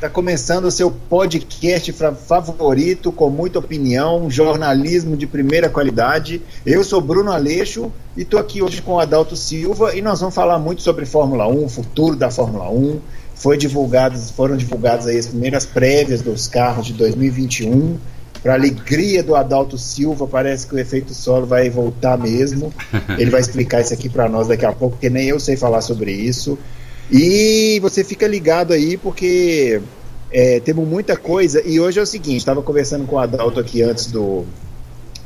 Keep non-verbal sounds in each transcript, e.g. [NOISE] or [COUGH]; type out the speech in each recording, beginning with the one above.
Está começando o seu podcast favorito, com muita opinião, jornalismo de primeira qualidade. Eu sou Bruno Aleixo e estou aqui hoje com o Adalto Silva e nós vamos falar muito sobre Fórmula 1, o futuro da Fórmula 1. Foi foram divulgadas as primeiras prévias dos carros de 2021. Para alegria do Adalto Silva, parece que o efeito solo vai voltar mesmo. Ele vai explicar isso aqui para nós daqui a pouco, porque nem eu sei falar sobre isso. E você fica ligado aí porque é, temos muita coisa. E hoje é o seguinte: estava conversando com o Adalto aqui antes do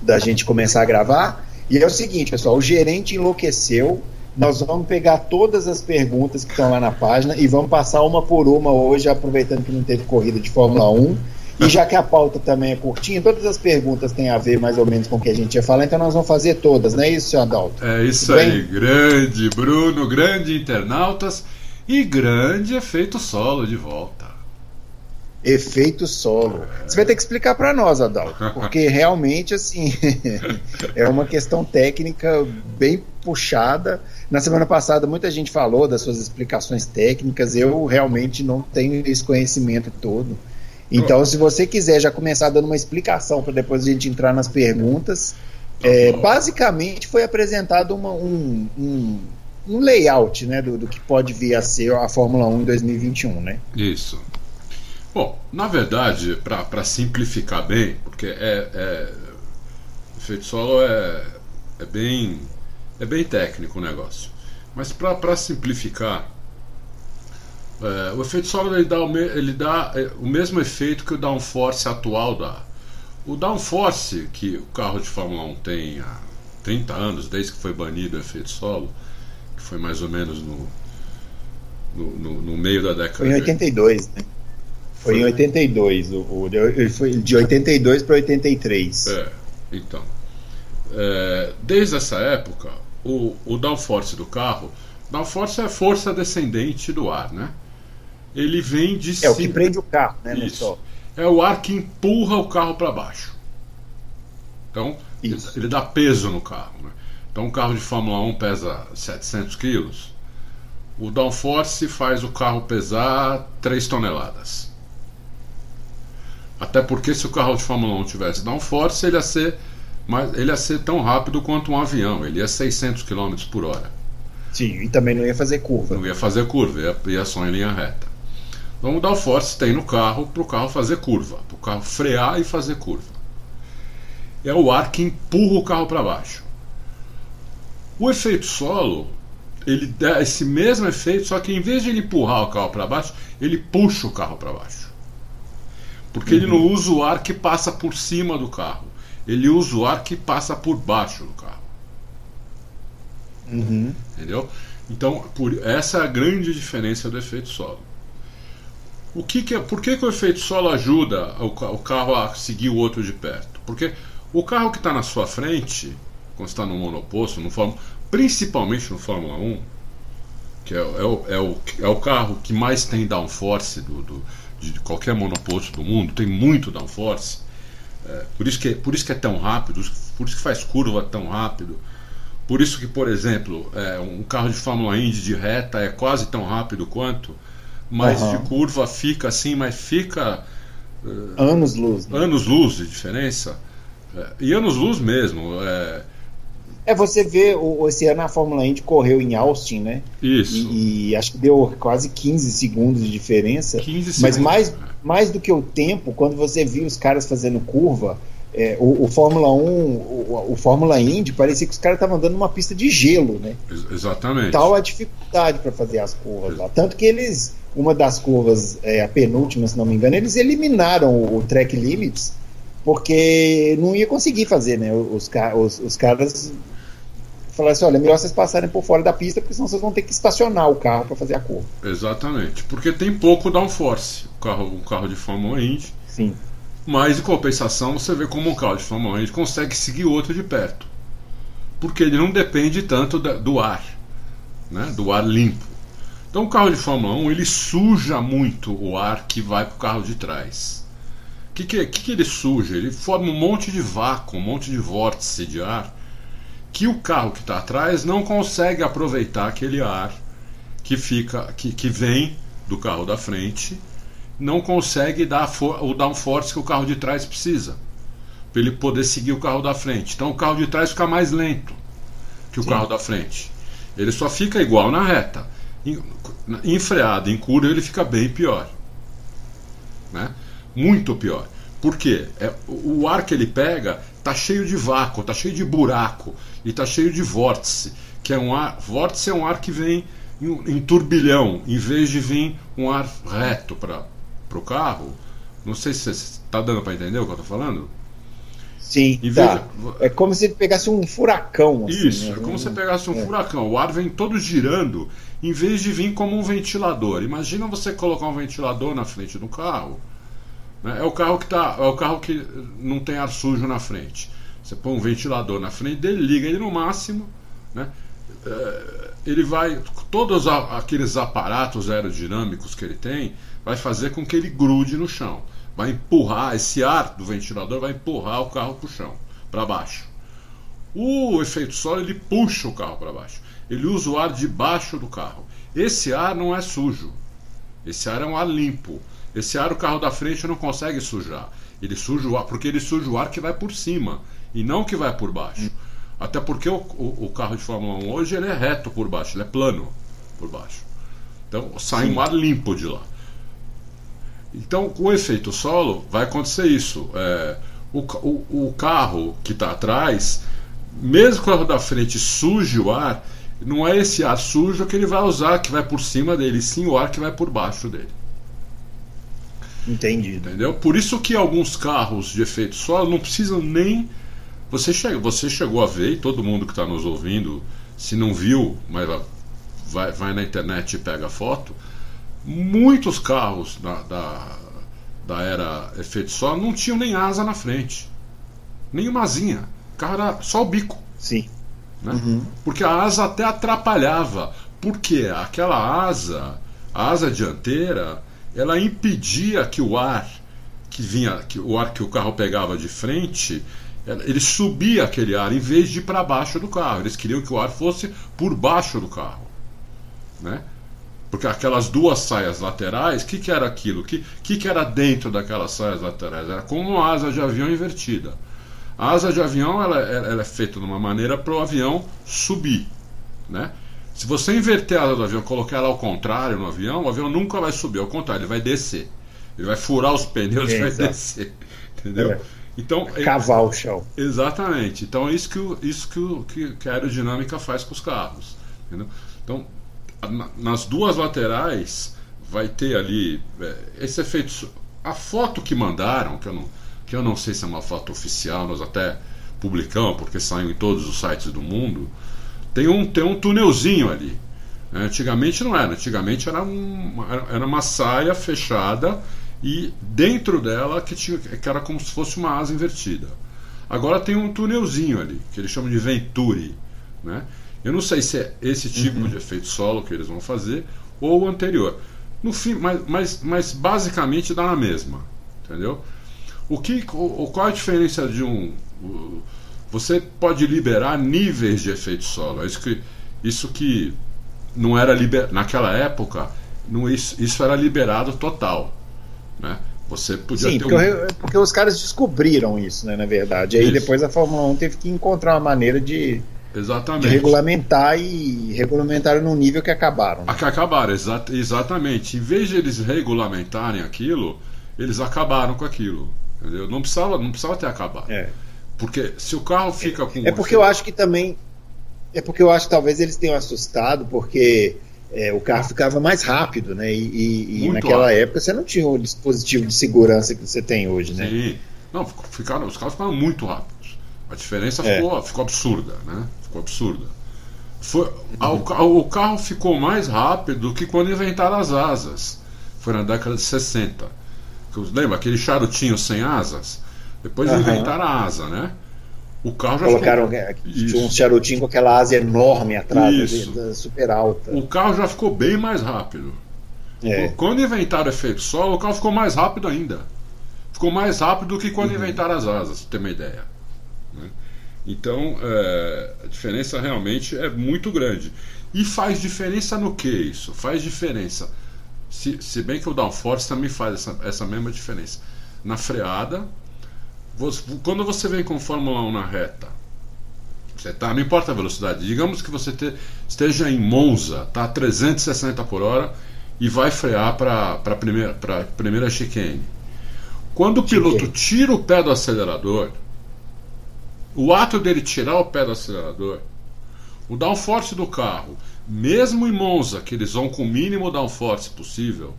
da gente começar a gravar. E é o seguinte, pessoal: o gerente enlouqueceu. Nós vamos pegar todas as perguntas que estão lá na página e vamos passar uma por uma hoje, aproveitando que não teve corrida de Fórmula 1. E já que a pauta também é curtinha, todas as perguntas têm a ver mais ou menos com o que a gente ia falar, então nós vamos fazer todas, não é isso, senhor Adalto? É isso Tudo aí, bem? grande Bruno, grande internautas. E grande efeito solo de volta. Efeito solo. É. Você vai ter que explicar para nós, Adalto, porque realmente assim [LAUGHS] é uma questão técnica bem puxada. Na semana passada muita gente falou das suas explicações técnicas. Eu realmente não tenho esse conhecimento todo. Então, se você quiser já começar dando uma explicação para depois a gente entrar nas perguntas, tá é, basicamente foi apresentado uma, um, um um layout né, do, do, que pode vir a ser a Fórmula 1 em 2021, né? Isso. Bom, na verdade, para simplificar bem, porque é, é efeito solo é, é bem é bem técnico o negócio, mas para simplificar, é, o efeito solo ele dá, o, ele dá é, o mesmo efeito que o downforce atual dá. O downforce que o carro de Fórmula 1 tem há 30 anos, desde que foi banido o efeito solo, foi mais ou menos no, no, no, no meio da década. Foi em 82, né? Foi, foi em 82, o, o, ele foi de 82 para 83. É, então. É, desde essa época, o, o downforce do carro, downforce é a força descendente do ar, né? Ele vem de É cima. o que prende o carro, né? Isso. É o ar que empurra o carro para baixo. Então, Isso. ele dá peso no carro. Né? Então, um carro de Fórmula 1 pesa 700 quilos. O downforce faz o carro pesar 3 toneladas. Até porque se o carro de Fórmula 1 tivesse downforce, ele ia ser, mais, ele ia ser tão rápido quanto um avião. Ele ia 600 km por hora. Sim, e também não ia fazer curva. Não ia fazer curva, ia, ia só em linha reta. Então o downforce tem no carro para o carro fazer curva, para o carro frear e fazer curva. É o ar que empurra o carro para baixo. O efeito solo, ele dá esse mesmo efeito, só que em vez de ele empurrar o carro para baixo, ele puxa o carro para baixo. Porque uhum. ele não uhum. usa o ar que passa por cima do carro, ele usa o ar que passa por baixo do carro. Uhum. Entendeu? Então, por, essa é a grande diferença do efeito solo. O que, que é, por que, que o efeito solo ajuda o, o carro a seguir o outro de perto? Porque o carro que está na sua frente, quando está no monoposto, no Fórmula, principalmente no Fórmula 1, que é, é, o, é, o, é o carro que mais tem downforce do, do, de qualquer monoposto do mundo, tem muito downforce. É, por, isso que, por isso que é tão rápido, por isso que faz curva tão rápido. Por isso que, por exemplo, é, um carro de Fórmula Indy de reta é quase tão rápido quanto, mas uhum. de curva fica assim, mas fica. Uh, anos luz. Né? Anos luz de diferença. É, e anos luz mesmo. É, é, você vê, o, esse ano a Fórmula Indy correu em Austin, né? Isso. E, e acho que deu quase 15 segundos de diferença. 15 segundos. Mas mais, mais do que o tempo, quando você viu os caras fazendo curva, é, o, o, Fórmula 1, o, o, Fórmula Indy, parecia que os caras estavam andando numa pista de gelo, né? Exatamente. Tal a dificuldade para fazer as curvas lá. Tanto que eles, uma das curvas, é, a penúltima, se não me engano, eles eliminaram o, o track limits porque não ia conseguir fazer, né? Os, os, os caras falaram assim: olha, é melhor vocês passarem por fora da pista, porque senão vocês vão ter que estacionar o carro para fazer a curva. Exatamente, porque tem pouco downforce o carro, um carro de Fórmula Indy. Sim. Mas em compensação, você vê como um carro de Fórmula Indy consegue seguir outro de perto. porque ele não depende tanto da, do ar, né? do ar limpo. Então o carro de Fórmula 1 ele suja muito o ar que vai para o carro de trás. O que, que, que, que ele suja? Ele forma um monte de vácuo, um monte de vórtice de ar que o carro que está atrás não consegue aproveitar aquele ar que fica que, que vem do carro da frente, não consegue dar o downforce que o carro de trás precisa para ele poder seguir o carro da frente. Então o carro de trás fica mais lento que o Sim. carro da frente. Ele só fica igual na reta. Em, em freada, em curva, ele fica bem pior. Né? Muito pior. Por quê? É, o ar que ele pega tá cheio de vácuo, tá cheio de buraco e tá cheio de vórtice, que é um ar, vórtice é um ar que vem em, em turbilhão, em vez de vir um ar reto para o carro. Não sei se está dando para entender o que eu estou falando. Sim, tá. É como se pegasse um furacão. Assim, Isso, né? é como se pegasse um é. furacão. O ar vem todo girando, em vez de vir como um ventilador. Imagina você colocar um ventilador na frente do carro né? É o carro que tá, é o carro que não tem ar sujo na frente. Você põe um ventilador na frente dele, liga ele no máximo, né? É, ele vai todos aqueles aparatos aerodinâmicos que ele tem vai fazer com que ele grude no chão, vai empurrar esse ar do ventilador vai empurrar o carro para o chão, para baixo. O efeito solo ele puxa o carro para baixo. Ele usa o ar debaixo do carro. Esse ar não é sujo. Esse ar é um ar limpo. Esse ar o carro da frente não consegue sujar. Ele suja o ar, porque ele suja o ar que vai por cima e não que vai por baixo. Até porque o, o, o carro de Fórmula 1 hoje ele é reto por baixo, ele é plano por baixo. Então sai Sim. um ar limpo de lá. Então, com o efeito solo, vai acontecer isso. É, o, o, o, carro que está atrás, mesmo que o carro da frente suje o ar, não é esse ar sujo que ele vai usar, que vai por cima dele, sim o ar que vai por baixo dele. Entendido. Entendeu? Por isso que alguns carros de efeito solo não precisam nem. Você, chega, você chegou a ver, e todo mundo que está nos ouvindo, se não viu, mas vai, vai na internet e pega foto. Muitos carros da, da, da era efeito solo não tinham nem asa na frente. Nem uma asinha. O carro era só o bico. Sim. Né? Uhum. Porque a asa até atrapalhava. Porque aquela asa, a asa dianteira, ela impedia que o ar que vinha, que o ar que o carro pegava de frente, ele subia aquele ar em vez de ir para baixo do carro. Eles queriam que o ar fosse por baixo do carro, né? Porque aquelas duas saias laterais, o que, que era aquilo? O que, que, que era dentro daquelas saias laterais? Era como uma asa de avião invertida. A asa de avião ela, ela é feita de uma maneira para o avião subir, né? Se você inverter a asa do avião, colocar ela ao contrário no avião, o avião nunca vai subir, ao contrário, ele vai descer. Ele vai furar os pneus e vai descer. Entendeu? É. Então, Cavar o chão. Exatamente. Então é isso que, isso que, que a aerodinâmica faz com os carros. Entendeu? Então, nas duas laterais vai ter ali é, esse efeito. A foto que mandaram, que eu, não, que eu não sei se é uma foto oficial, nós até publicamos, porque saiu em todos os sites do mundo tem um, tem um túnelzinho ali. É, antigamente não era, antigamente era, um, era uma saia fechada e dentro dela que, tinha, que era como se fosse uma asa invertida. Agora tem um túnelzinho ali, que eles chamam de Venturi. Né? Eu não sei se é esse tipo uhum. de efeito solo que eles vão fazer ou o anterior. No fim, mas, mas, mas basicamente dá na mesma. Entendeu? O que, o, qual a diferença de um você pode liberar níveis de efeito solo. É isso que, isso que não era liber, naquela época, não, isso, isso era liberado total. Né? Você podia Sim, porque, um... porque, os caras descobriram isso, né, na verdade. Aí isso. depois a Fórmula 1 teve que encontrar uma maneira de, exatamente. de regulamentar e regulamentaram no nível que acabaram. Né? Que acabaram, exa exatamente. Em vez de eles regulamentarem aquilo, eles acabaram com aquilo. Entendeu? Não precisava, não precisava ter acabado. É. Porque se o carro fica com. É porque eu acho que também. É porque eu acho que talvez eles tenham assustado, porque é, o carro ficava mais rápido, né? E, e, naquela rápido. época você não tinha o dispositivo de segurança que você tem hoje, né? Sim. Não, ficaram, os carros ficaram muito rápidos. A diferença é. ficou, ficou absurda, né? Ficou absurda. Foi, uhum. o carro ficou mais rápido do que quando inventaram as asas. Foi na década de 60. Lembra aquele charutinho sem asas? Depois uhum. inventaram a asa, né? O carro já Colocaram ficou... tinha um charutinho com aquela asa enorme atrás, super alta. O carro já ficou bem mais rápido. É. Quando inventaram o efeito solo, o carro ficou mais rápido ainda. Ficou mais rápido do que quando uhum. inventaram as asas, pra ter uma ideia. Né? Então, é, a diferença realmente é muito grande. E faz diferença no que isso? Faz diferença. Se, se bem que o downforce também faz essa, essa mesma diferença. Na freada, você, quando você vem com Fórmula 1 na reta, você tá, não importa a velocidade, digamos que você te, esteja em Monza, tá a 360 por hora e vai frear para a primeira, primeira chicane. Quando o piloto tira o pé do acelerador, o ato dele tirar o pé do acelerador, o downforce do carro, mesmo em Monza, que eles vão com o mínimo downforce possível,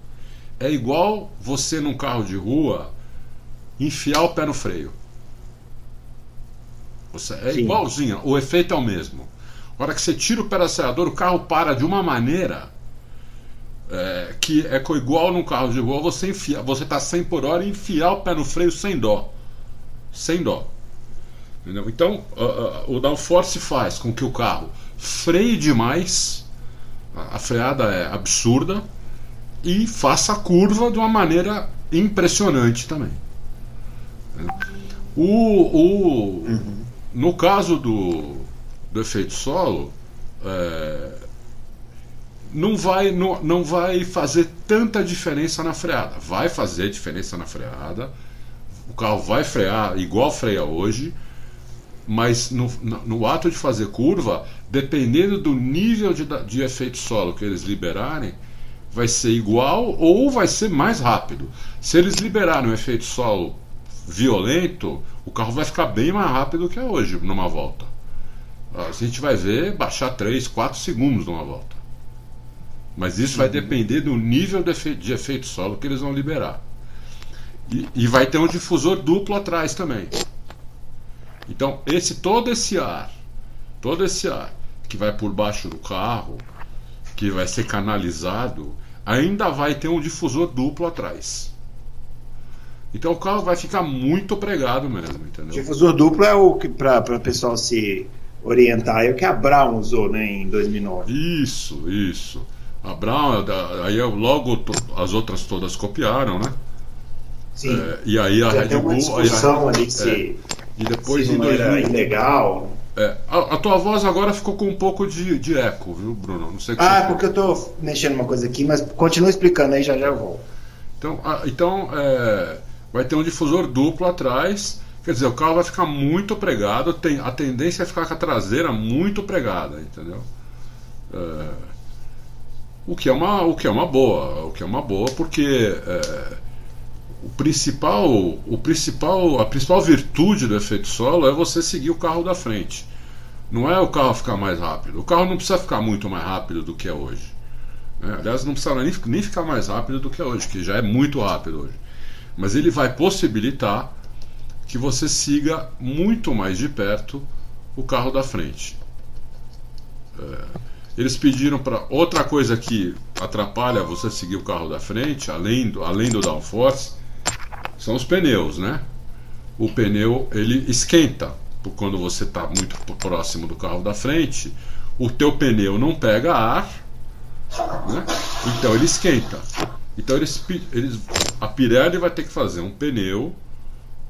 é igual você num carro de rua enfiar o pé no freio. Você, é Sim. igualzinho, o efeito é o mesmo. A hora que você tira o pé do acelerador, o carro para de uma maneira é, que é igual num carro de rua, você enfia, você está 100 por hora e enfiar o pé no freio sem dó. Sem dó. Entendeu? Então, uh, uh, o downforce faz com que o carro freie demais, a freada é absurda, e faça a curva de uma maneira impressionante também. O, o, uhum. No caso do, do efeito solo, é, não, vai, não, não vai fazer tanta diferença na freada. Vai fazer diferença na freada. O carro vai frear igual freia hoje mas no, no, ato de fazer curva, dependendo do nível de, de efeito solo que eles liberarem, vai ser igual ou vai ser mais rápido. Se eles liberarem um efeito solo violento, o carro vai ficar bem mais rápido que é hoje numa volta. Ah, a gente vai ver baixar 3, 4 segundos numa volta. Mas isso vai depender do nível de efeito, de efeito solo que eles vão liberar. E, e vai ter um difusor duplo atrás também. Então, esse todo esse ar, todo esse ar que vai por baixo do carro, que vai ser canalizado, ainda vai ter um difusor duplo atrás. Então o carro vai ficar muito pregado mesmo, entendeu? Difusor duplo é o que para o pessoal se orientar, é o que a Brown usou, né, em 2009. Isso, isso. A Brown, aí logo as outras todas copiaram, né? Sim. É, e aí a Red Bull. Aí a, ali se, é, e depois se em 2000, era ilegal. É, a, a, tua voz agora ficou com um pouco de, de eco, viu, Bruno? Não sei Ah, porque eu estou mexendo uma coisa aqui, mas continua explicando aí, já já eu vou. Então, a, então é, vai ter um difusor duplo atrás. Quer dizer, o carro vai ficar muito pregado, tem, a tendência é ficar com a traseira muito pregada, entendeu? É, o que é uma o que é uma boa o que é uma boa porque é, o principal, o principal, a principal virtude do efeito solo é você seguir o carro da frente. Não é o carro ficar mais rápido. O carro não precisa ficar muito mais rápido do que é hoje. É, aliás, não precisa nem, nem ficar mais rápido do que é hoje, que já é muito rápido hoje. Mas ele vai possibilitar que você siga muito mais de perto o carro da frente. É, eles pediram para outra coisa que atrapalha você seguir o carro da frente, além do, além do downforce, são os pneus, né? O pneu ele esquenta quando você está muito próximo do carro da frente. O teu pneu não pega ar, né? Então ele esquenta. Então eles, eles, a Pirelli vai ter que fazer um pneu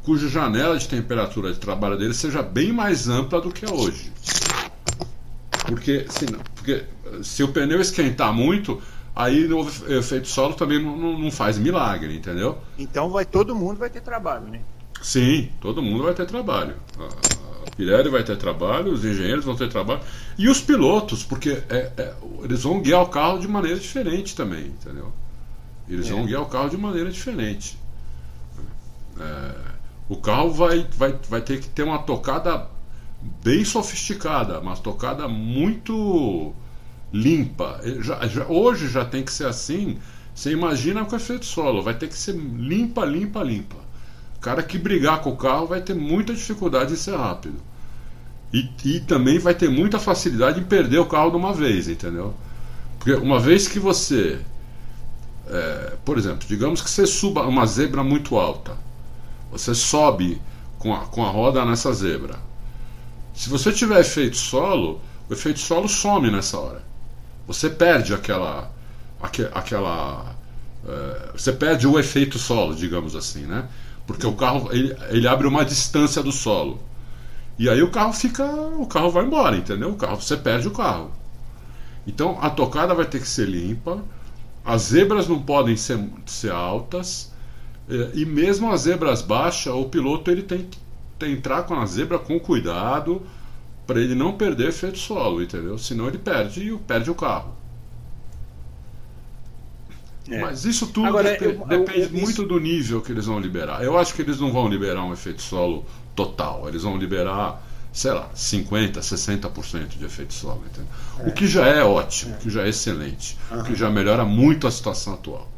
cuja janela de temperatura de trabalho dele seja bem mais ampla do que é hoje. Porque se, porque se o pneu esquentar muito, aí o efeito solo também não, não, não, faz milagre, entendeu? Então vai todo mundo vai ter trabalho, né? Sim, todo mundo vai ter trabalho. A, a Pirelli vai ter trabalho, os engenheiros vão ter trabalho e os pilotos, porque é, é, eles vão guiar o carro de maneira diferente também, entendeu? Eles é. vão guiar o carro de maneira diferente. É, o carro vai, vai, vai ter que ter uma tocada bem sofisticada, uma tocada muito limpa. Já, já, hoje já tem que ser assim. Você imagina com efeito solo, vai ter que ser limpa, limpa, limpa. O cara que brigar com o carro vai ter muita dificuldade em ser rápido. E, e também vai ter muita facilidade em perder o carro de uma vez, entendeu? Porque uma vez que você. É, por exemplo, digamos que você suba uma zebra muito alta. Você sobe com a, com a roda nessa zebra. Se você tiver efeito solo, o efeito solo some nessa hora. Você perde aquela. aquela é, você perde o efeito solo, digamos assim, né? Porque o carro ele, ele abre uma distância do solo. E aí o carro fica. O carro vai embora, entendeu? O carro, você perde o carro. Então a tocada vai ter que ser limpa, as zebras não podem ser, ser altas, é, e mesmo as zebras baixas, o piloto ele tem que entrar com a zebra com cuidado para ele não perder efeito solo, entendeu? Senão ele perde e perde o carro. É. Mas isso tudo Agora, dep eu, depende eu, eu, muito isso... do nível que eles vão liberar. Eu acho que eles não vão liberar um efeito solo total. Eles vão liberar, sei lá, 50%, 60% de efeito solo. É. O que já é ótimo, é. o que já é excelente, uhum. o que já melhora muito a situação atual.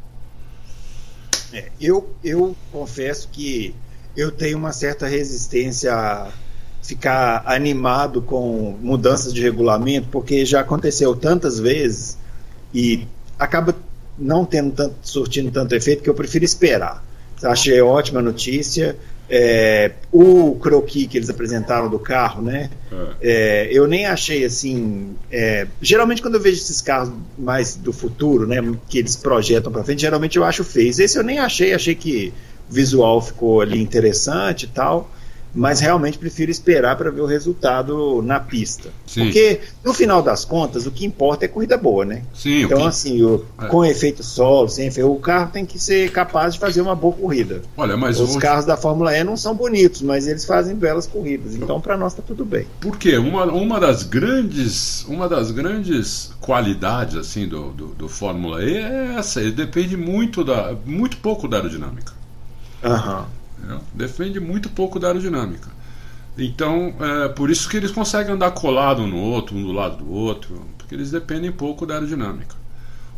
É, eu, eu confesso que eu tenho uma certa resistência a ficar animado com mudanças de regulamento, porque já aconteceu tantas vezes e acaba não tendo tanto, surtindo tanto efeito que eu prefiro esperar. Achei ótima notícia. É, o croquis que eles apresentaram do carro, né? É. É, eu nem achei assim. É, geralmente, quando eu vejo esses carros mais do futuro, né? Que eles projetam para frente, geralmente eu acho feio. Esse eu nem achei, achei que o visual ficou ali interessante e tal mas realmente prefiro esperar para ver o resultado na pista. Sim. Porque, no final das contas, o que importa é corrida boa, né? Sim, então, que... assim, o, é. com efeito solo, sem efeito, o carro tem que ser capaz de fazer uma boa corrida. Olha, mas Os carros da Fórmula E não são bonitos, mas eles fazem belas corridas. Então, para nós está tudo bem. Por quê? Uma, uma, das grandes, uma das grandes qualidades assim do, do, do Fórmula E é essa. Ele depende muito, da, muito pouco da aerodinâmica. Aham. Uhum. Entendeu? Defende muito pouco da aerodinâmica. Então, é por isso que eles conseguem andar colado um no outro, um do lado do outro, porque eles dependem pouco da aerodinâmica.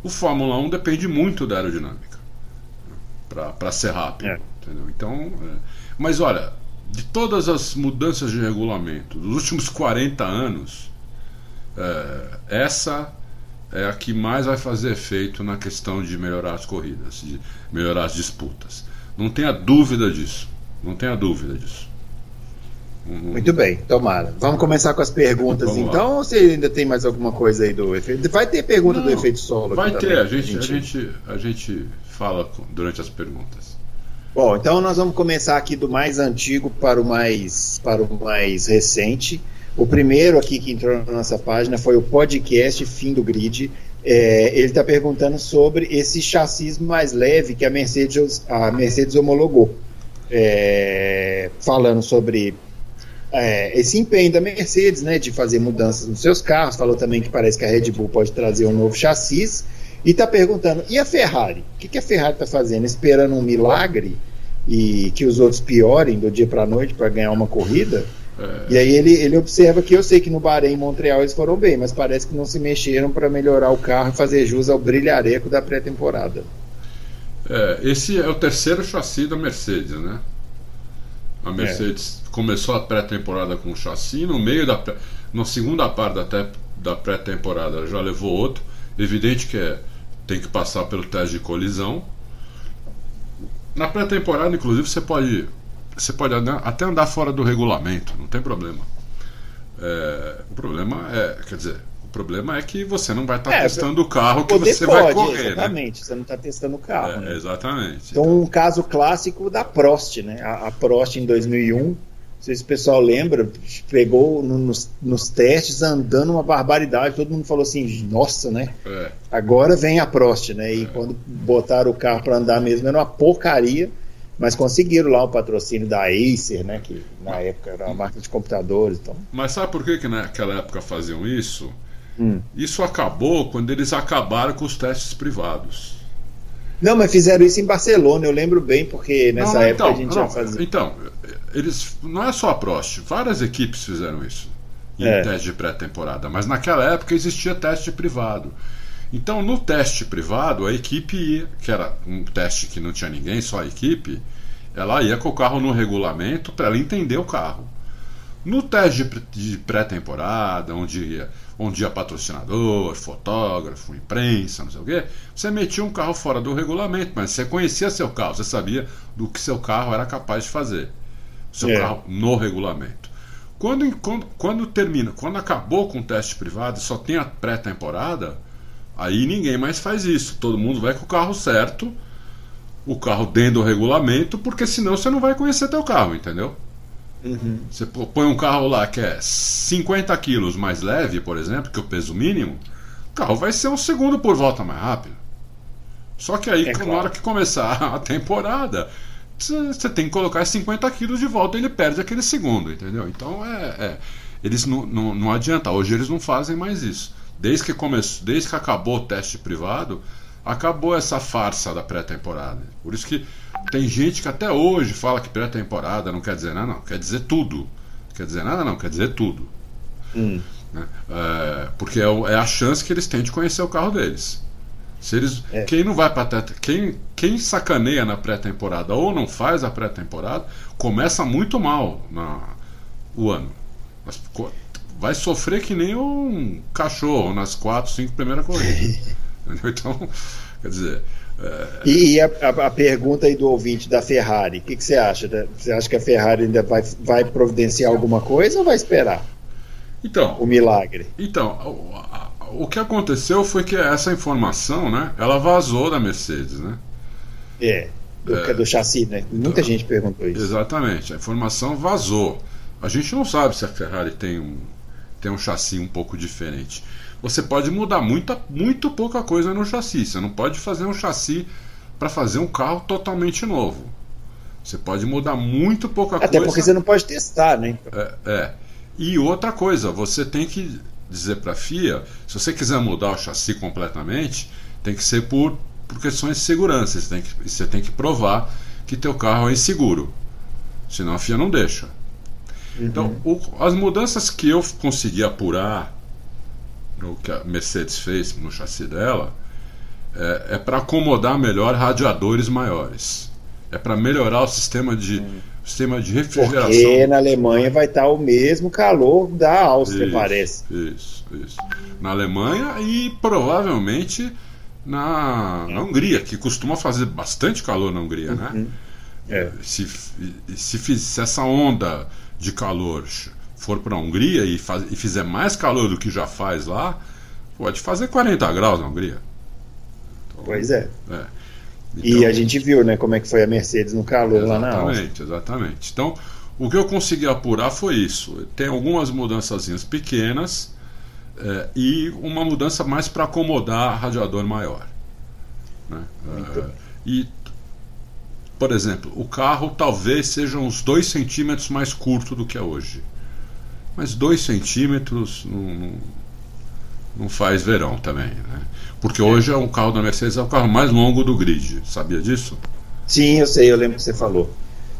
O Fórmula 1 depende muito da aerodinâmica para ser rápido. É. Entendeu? Então, é... mas olha, de todas as mudanças de regulamento dos últimos 40 anos, é, essa é a que mais vai fazer efeito na questão de melhorar as corridas, de melhorar as disputas. Não tenha dúvida disso. Não tenha dúvida disso. Muito bem, tomara. Vamos começar com as perguntas Vamos então, lá. ou você ainda tem mais alguma coisa aí do efeito? Vai ter pergunta Não, do efeito solo? Vai ter, a gente, a, gente, a gente fala durante as perguntas. Bom, então nós vamos começar aqui do mais antigo para o mais, para o mais recente. O primeiro aqui que entrou na nossa página foi o podcast Fim do Grid. É, ele está perguntando sobre esse chassi mais leve que a Mercedes, a Mercedes homologou. É, falando sobre é, esse empenho da Mercedes né, de fazer mudanças nos seus carros. Falou também que parece que a Red Bull pode trazer um novo chassi. E está perguntando: e a Ferrari? O que, que a Ferrari está fazendo? Esperando um milagre e que os outros piorem do dia para a noite para ganhar uma corrida? É. E aí ele, ele observa que eu sei que no Bahrein e Montreal eles foram bem, mas parece que não se mexeram para melhorar o carro e fazer jus ao brilhareco da pré-temporada. É, esse é o terceiro chassi da Mercedes, né? A Mercedes é. começou a pré-temporada com um chassi, no meio da na segunda parte da, da pré-temporada já levou outro. Evidente que é, tem que passar pelo teste de colisão. Na pré-temporada, inclusive, você pode você pode andar, até andar fora do regulamento, não tem problema. É, o problema é, quer dizer, o problema é que você não vai estar tá é, testando o carro que você pode, vai correr. Né? Exatamente, né? você não está testando o carro. É, né? Exatamente. Então, então, um caso clássico da Prost, né? A, a Prost em 2001 não sei se o pessoal lembra, pegou no, nos, nos, testes andando uma barbaridade, todo mundo falou assim, nossa, né? É. Agora vem a Prost, né? E é. quando botaram o carro para andar mesmo era uma porcaria. Mas conseguiram lá o patrocínio da Acer, né? Que na época era uma marca de computadores. Então. Mas sabe por que, que naquela época faziam isso? Hum. Isso acabou quando eles acabaram com os testes privados. Não, mas fizeram isso em Barcelona, eu lembro bem, porque nessa não, época então, a gente não, já fazia. Então, eles. Não é só a Prost, várias equipes fizeram isso em é. teste de pré-temporada, mas naquela época existia teste privado. Então, no teste privado, a equipe, que era um teste que não tinha ninguém, só a equipe, ela ia com o carro no regulamento para ela entender o carro. No teste de pré-temporada, onde ia, onde ia patrocinador, fotógrafo, imprensa, não sei o quê, você metia um carro fora do regulamento, mas você conhecia seu carro, você sabia do que seu carro era capaz de fazer. Seu é. carro no regulamento. Quando, quando, quando termina, quando acabou com o teste privado só tem a pré-temporada, aí ninguém mais faz isso. Todo mundo vai com o carro certo, o carro dentro do regulamento, porque senão você não vai conhecer teu carro, entendeu? Uhum. Você põe um carro lá que é 50 quilos mais leve, por exemplo, que é o peso mínimo, o carro vai ser um segundo por volta mais rápido. Só que aí, é na claro. hora que começar [LAUGHS] a temporada, você tem que colocar 50 quilos de volta e ele perde aquele segundo, entendeu? Então é. é eles não, não, não adianta, hoje eles não fazem mais isso. Desde que começou, desde que acabou o teste privado, acabou essa farsa da pré-temporada. Por isso que tem gente que até hoje fala que pré-temporada não quer dizer nada, não, quer dizer tudo. Quer dizer nada, não, quer dizer tudo. Hum. Né? É, porque é, é, a chance que eles têm de conhecer o carro deles. Se eles, é. Quem não vai para quem, quem sacaneia na pré-temporada ou não faz a pré-temporada, começa muito mal na, o ano. Vai sofrer que nem um cachorro nas quatro, cinco primeiras corridas. [LAUGHS] então, quer dizer. É... E a, a, a, pergunta aí do ouvinte da Ferrari, o que, que, você acha? Você acha que a Ferrari ainda vai, vai providenciar alguma coisa ou vai esperar? Então, o milagre. Então, o que aconteceu foi que essa informação, né, ela vazou da Mercedes, né? É, do, é, do chassi, né? Muita gente perguntou isso. Exatamente, a informação vazou. A gente não sabe se a Ferrari tem um, tem um chassi um pouco diferente. Você pode mudar muita, muito pouca coisa no chassi. Você não pode fazer um chassi para fazer um carro totalmente novo. Você pode mudar muito pouca Até coisa. Até porque você não pode testar, né? É, é. E outra coisa, você tem que dizer para a FIA, se você quiser mudar o chassi completamente, tem que ser por, por questões de segurança. Você tem, que, você tem que provar que teu carro é inseguro. Senão a FIA não deixa. Uhum. Então, o, as mudanças que eu consegui apurar no que a Mercedes fez no chassi dela é, é para acomodar melhor radiadores maiores. É para melhorar o sistema de, uhum. sistema de refrigeração. Porque na Alemanha vai estar o mesmo calor da Áustria, isso, parece. Isso, isso. Na Alemanha e provavelmente na, na Hungria, que costuma fazer bastante calor na Hungria, né? uhum. É. Se, se, se essa onda de calor for para a Hungria e, faz, e, fizer mais calor do que já faz lá, pode fazer 40 graus na Hungria. Então, pois é. é. Então, e a gente viu né, como é que foi a Mercedes no calor lá na Áustria. Exatamente, exatamente. Então, o que eu consegui apurar foi isso. Tem algumas mudanças pequenas é, e uma mudança mais para acomodar radiador maior. Né? É, e por exemplo, o carro talvez seja uns 2 centímetros mais curto do que é hoje. Mas 2 centímetros não, não, faz verão também. Né? Porque é. hoje é um carro da Mercedes é o carro mais longo do grid. Sabia disso? Sim, eu sei, eu lembro que você falou.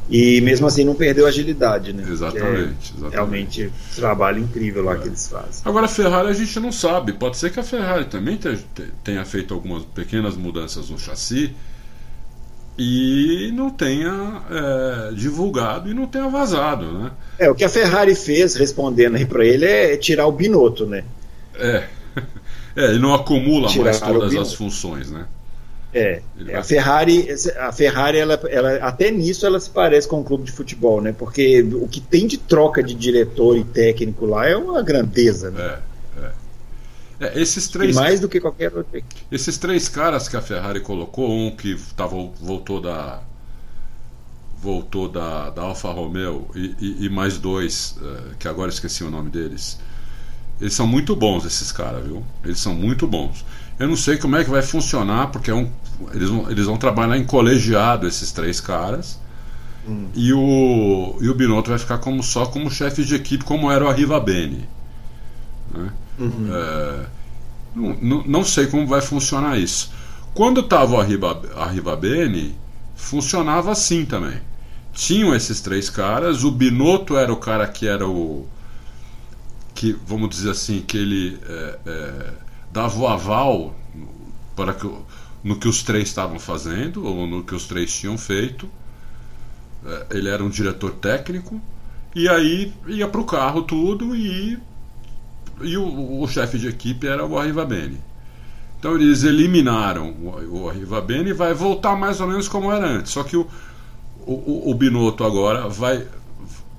E mesmo assim não perdeu agilidade, né? Exatamente, é exatamente. Realmente trabalho incrível lá é. que eles fazem. Agora a Ferrari a gente não sabe. Pode ser que a Ferrari também tenha feito algumas pequenas mudanças no chassi e não tenha é, divulgado e não tenha vazado, né? É, o que a Ferrari fez, respondendo aí para ele, é tirar o Binotto, né? É, é e não acumula tirar mais todas as funções, né? É, é a Ferrari, a Ferrari ela, ela, até nisso ela se parece com um clube de futebol, né? Porque o que tem de troca de diretor e técnico lá é uma grandeza, né? É. É, esses três. E mais do que qualquer outro. Esses três caras que a Ferrari colocou, um que tava, voltou da. Voltou da, da Alfa Romeo e, e, e mais dois, uh, que agora esqueci o nome deles. Eles são muito bons, esses caras, viu? Eles são muito bons. Eu não sei como é que vai funcionar, porque é um, eles, vão, eles vão trabalhar em colegiado, esses três caras. Hum. E, o, e o Binotto vai ficar como, só como chefe de equipe, como era o Arriva Bene. Né? Uhum. É, não, não, sei como vai funcionar isso. Quando estava a Riba, a Riba Bene, funcionava assim também. Tinham esses três caras, o Binotto era o cara que era o. que, vamos dizer assim, que ele é, é, dava o aval para que, no que os três estavam fazendo, ou no que os três tinham feito. É, ele era um diretor técnico, e aí ia para o carro tudo e e o, o chefe de equipe era o Arriva Bene. Então eles eliminaram o, o Arriva Bene e vai voltar mais ou menos como era antes. Só que o, o, o Binotto agora vai,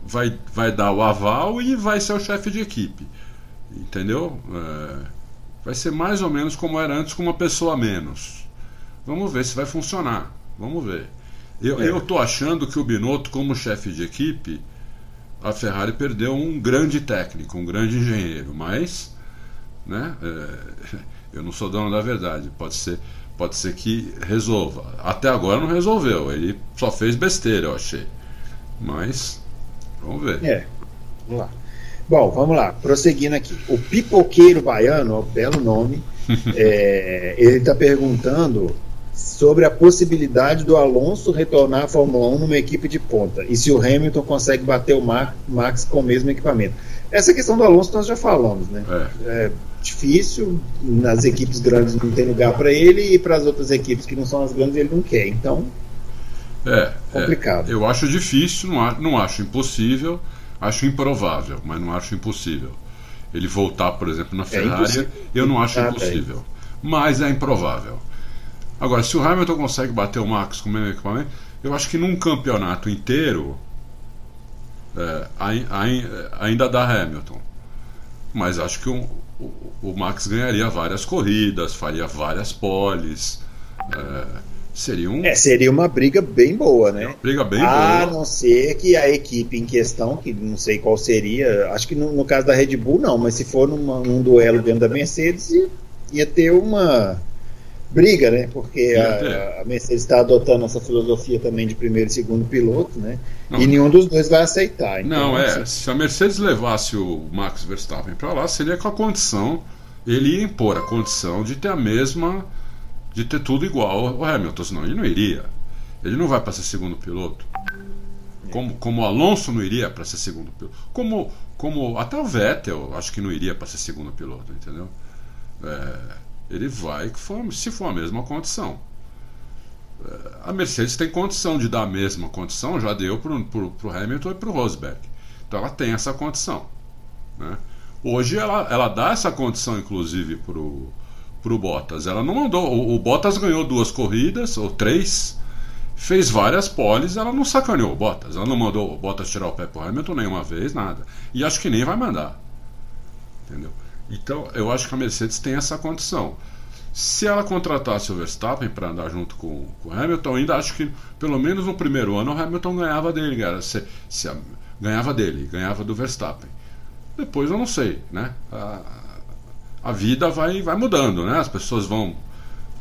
vai, vai dar o aval e vai ser o chefe de equipe. Entendeu? É, vai ser mais ou menos como era antes, com uma pessoa a menos. Vamos ver se vai funcionar. Vamos ver. Eu é. estou achando que o Binotto, como chefe de equipe, a Ferrari perdeu um grande técnico, um grande engenheiro, mas né, é, [LAUGHS] eu não sou dono da verdade. Pode ser, pode ser que resolva. Até agora não resolveu. Ele só fez besteira, eu achei. Mas vamos ver. É. Vamos lá. Bom, vamos lá. Prosseguindo aqui. O pipoqueiro baiano, ó, belo nome, [LAUGHS] é, ele está perguntando sobre a possibilidade do Alonso retornar à Fórmula 1 numa equipe de ponta e se o Hamilton consegue bater o Max com o mesmo equipamento. Essa questão do Alonso nós já falamos, né? É, é difícil, nas equipes grandes não tem lugar para ele e para as outras equipes que não são as grandes ele não quer. Então, é, é complicado. É, eu acho difícil, não, não acho impossível, acho improvável, mas não acho impossível. Ele voltar, por exemplo, na é Ferrari, eu não acho ah, impossível, mas é improvável. Agora, se o Hamilton consegue bater o Max com o mesmo equipamento, eu acho que num campeonato inteiro é, ainda dá Hamilton. Mas acho que o, o, o, Max ganharia várias corridas, faria várias poles. É, seria um. É, seria uma briga bem boa, né? Uma briga bem a boa. A não ser que a equipe em questão, que não sei qual seria, acho que no, no caso da Red Bull não, mas se for numa, num duelo dentro da Mercedes, ia ter uma briga, né? Porque a, a, Mercedes está adotando essa filosofia também de primeiro e segundo piloto, né? Não. E nenhum dos dois vai aceitar. Então, não, é. Assim... Se a Mercedes levasse o Max Verstappen para lá, seria com a condição, ele ia impor a condição de ter a mesma, de ter tudo igual ao Hamilton, senão ele não iria. Ele não vai para ser segundo piloto. Como, como o Alonso não iria para ser segundo piloto. Como, como até o Vettel, acho que não iria para ser segundo piloto, entendeu? É, ele vai se for a mesma condição. É, a Mercedes tem condição de dar a mesma condição, já deu para o Hamilton e para o Rosberg. Então ela tem essa condição. Né? Hoje ela, ela dá essa condição, inclusive, para o Bottas. Ela não mandou. O, o, Bottas ganhou duas corridas, ou três, fez várias poles, ela não sacaneou o Bottas. Ela não mandou o Bottas tirar o pé para o Hamilton nenhuma vez, nada. E acho que nem vai mandar. Entendeu? Então, eu acho que a Mercedes tem essa condição. Se ela contratasse o Verstappen para andar junto com, o Hamilton, ainda acho que, pelo menos no primeiro ano, o Hamilton ganhava dele, cara. Se, se a, ganhava dele, ganhava do Verstappen. Depois eu não sei, né? A, a vida vai, vai mudando, né? As pessoas vão,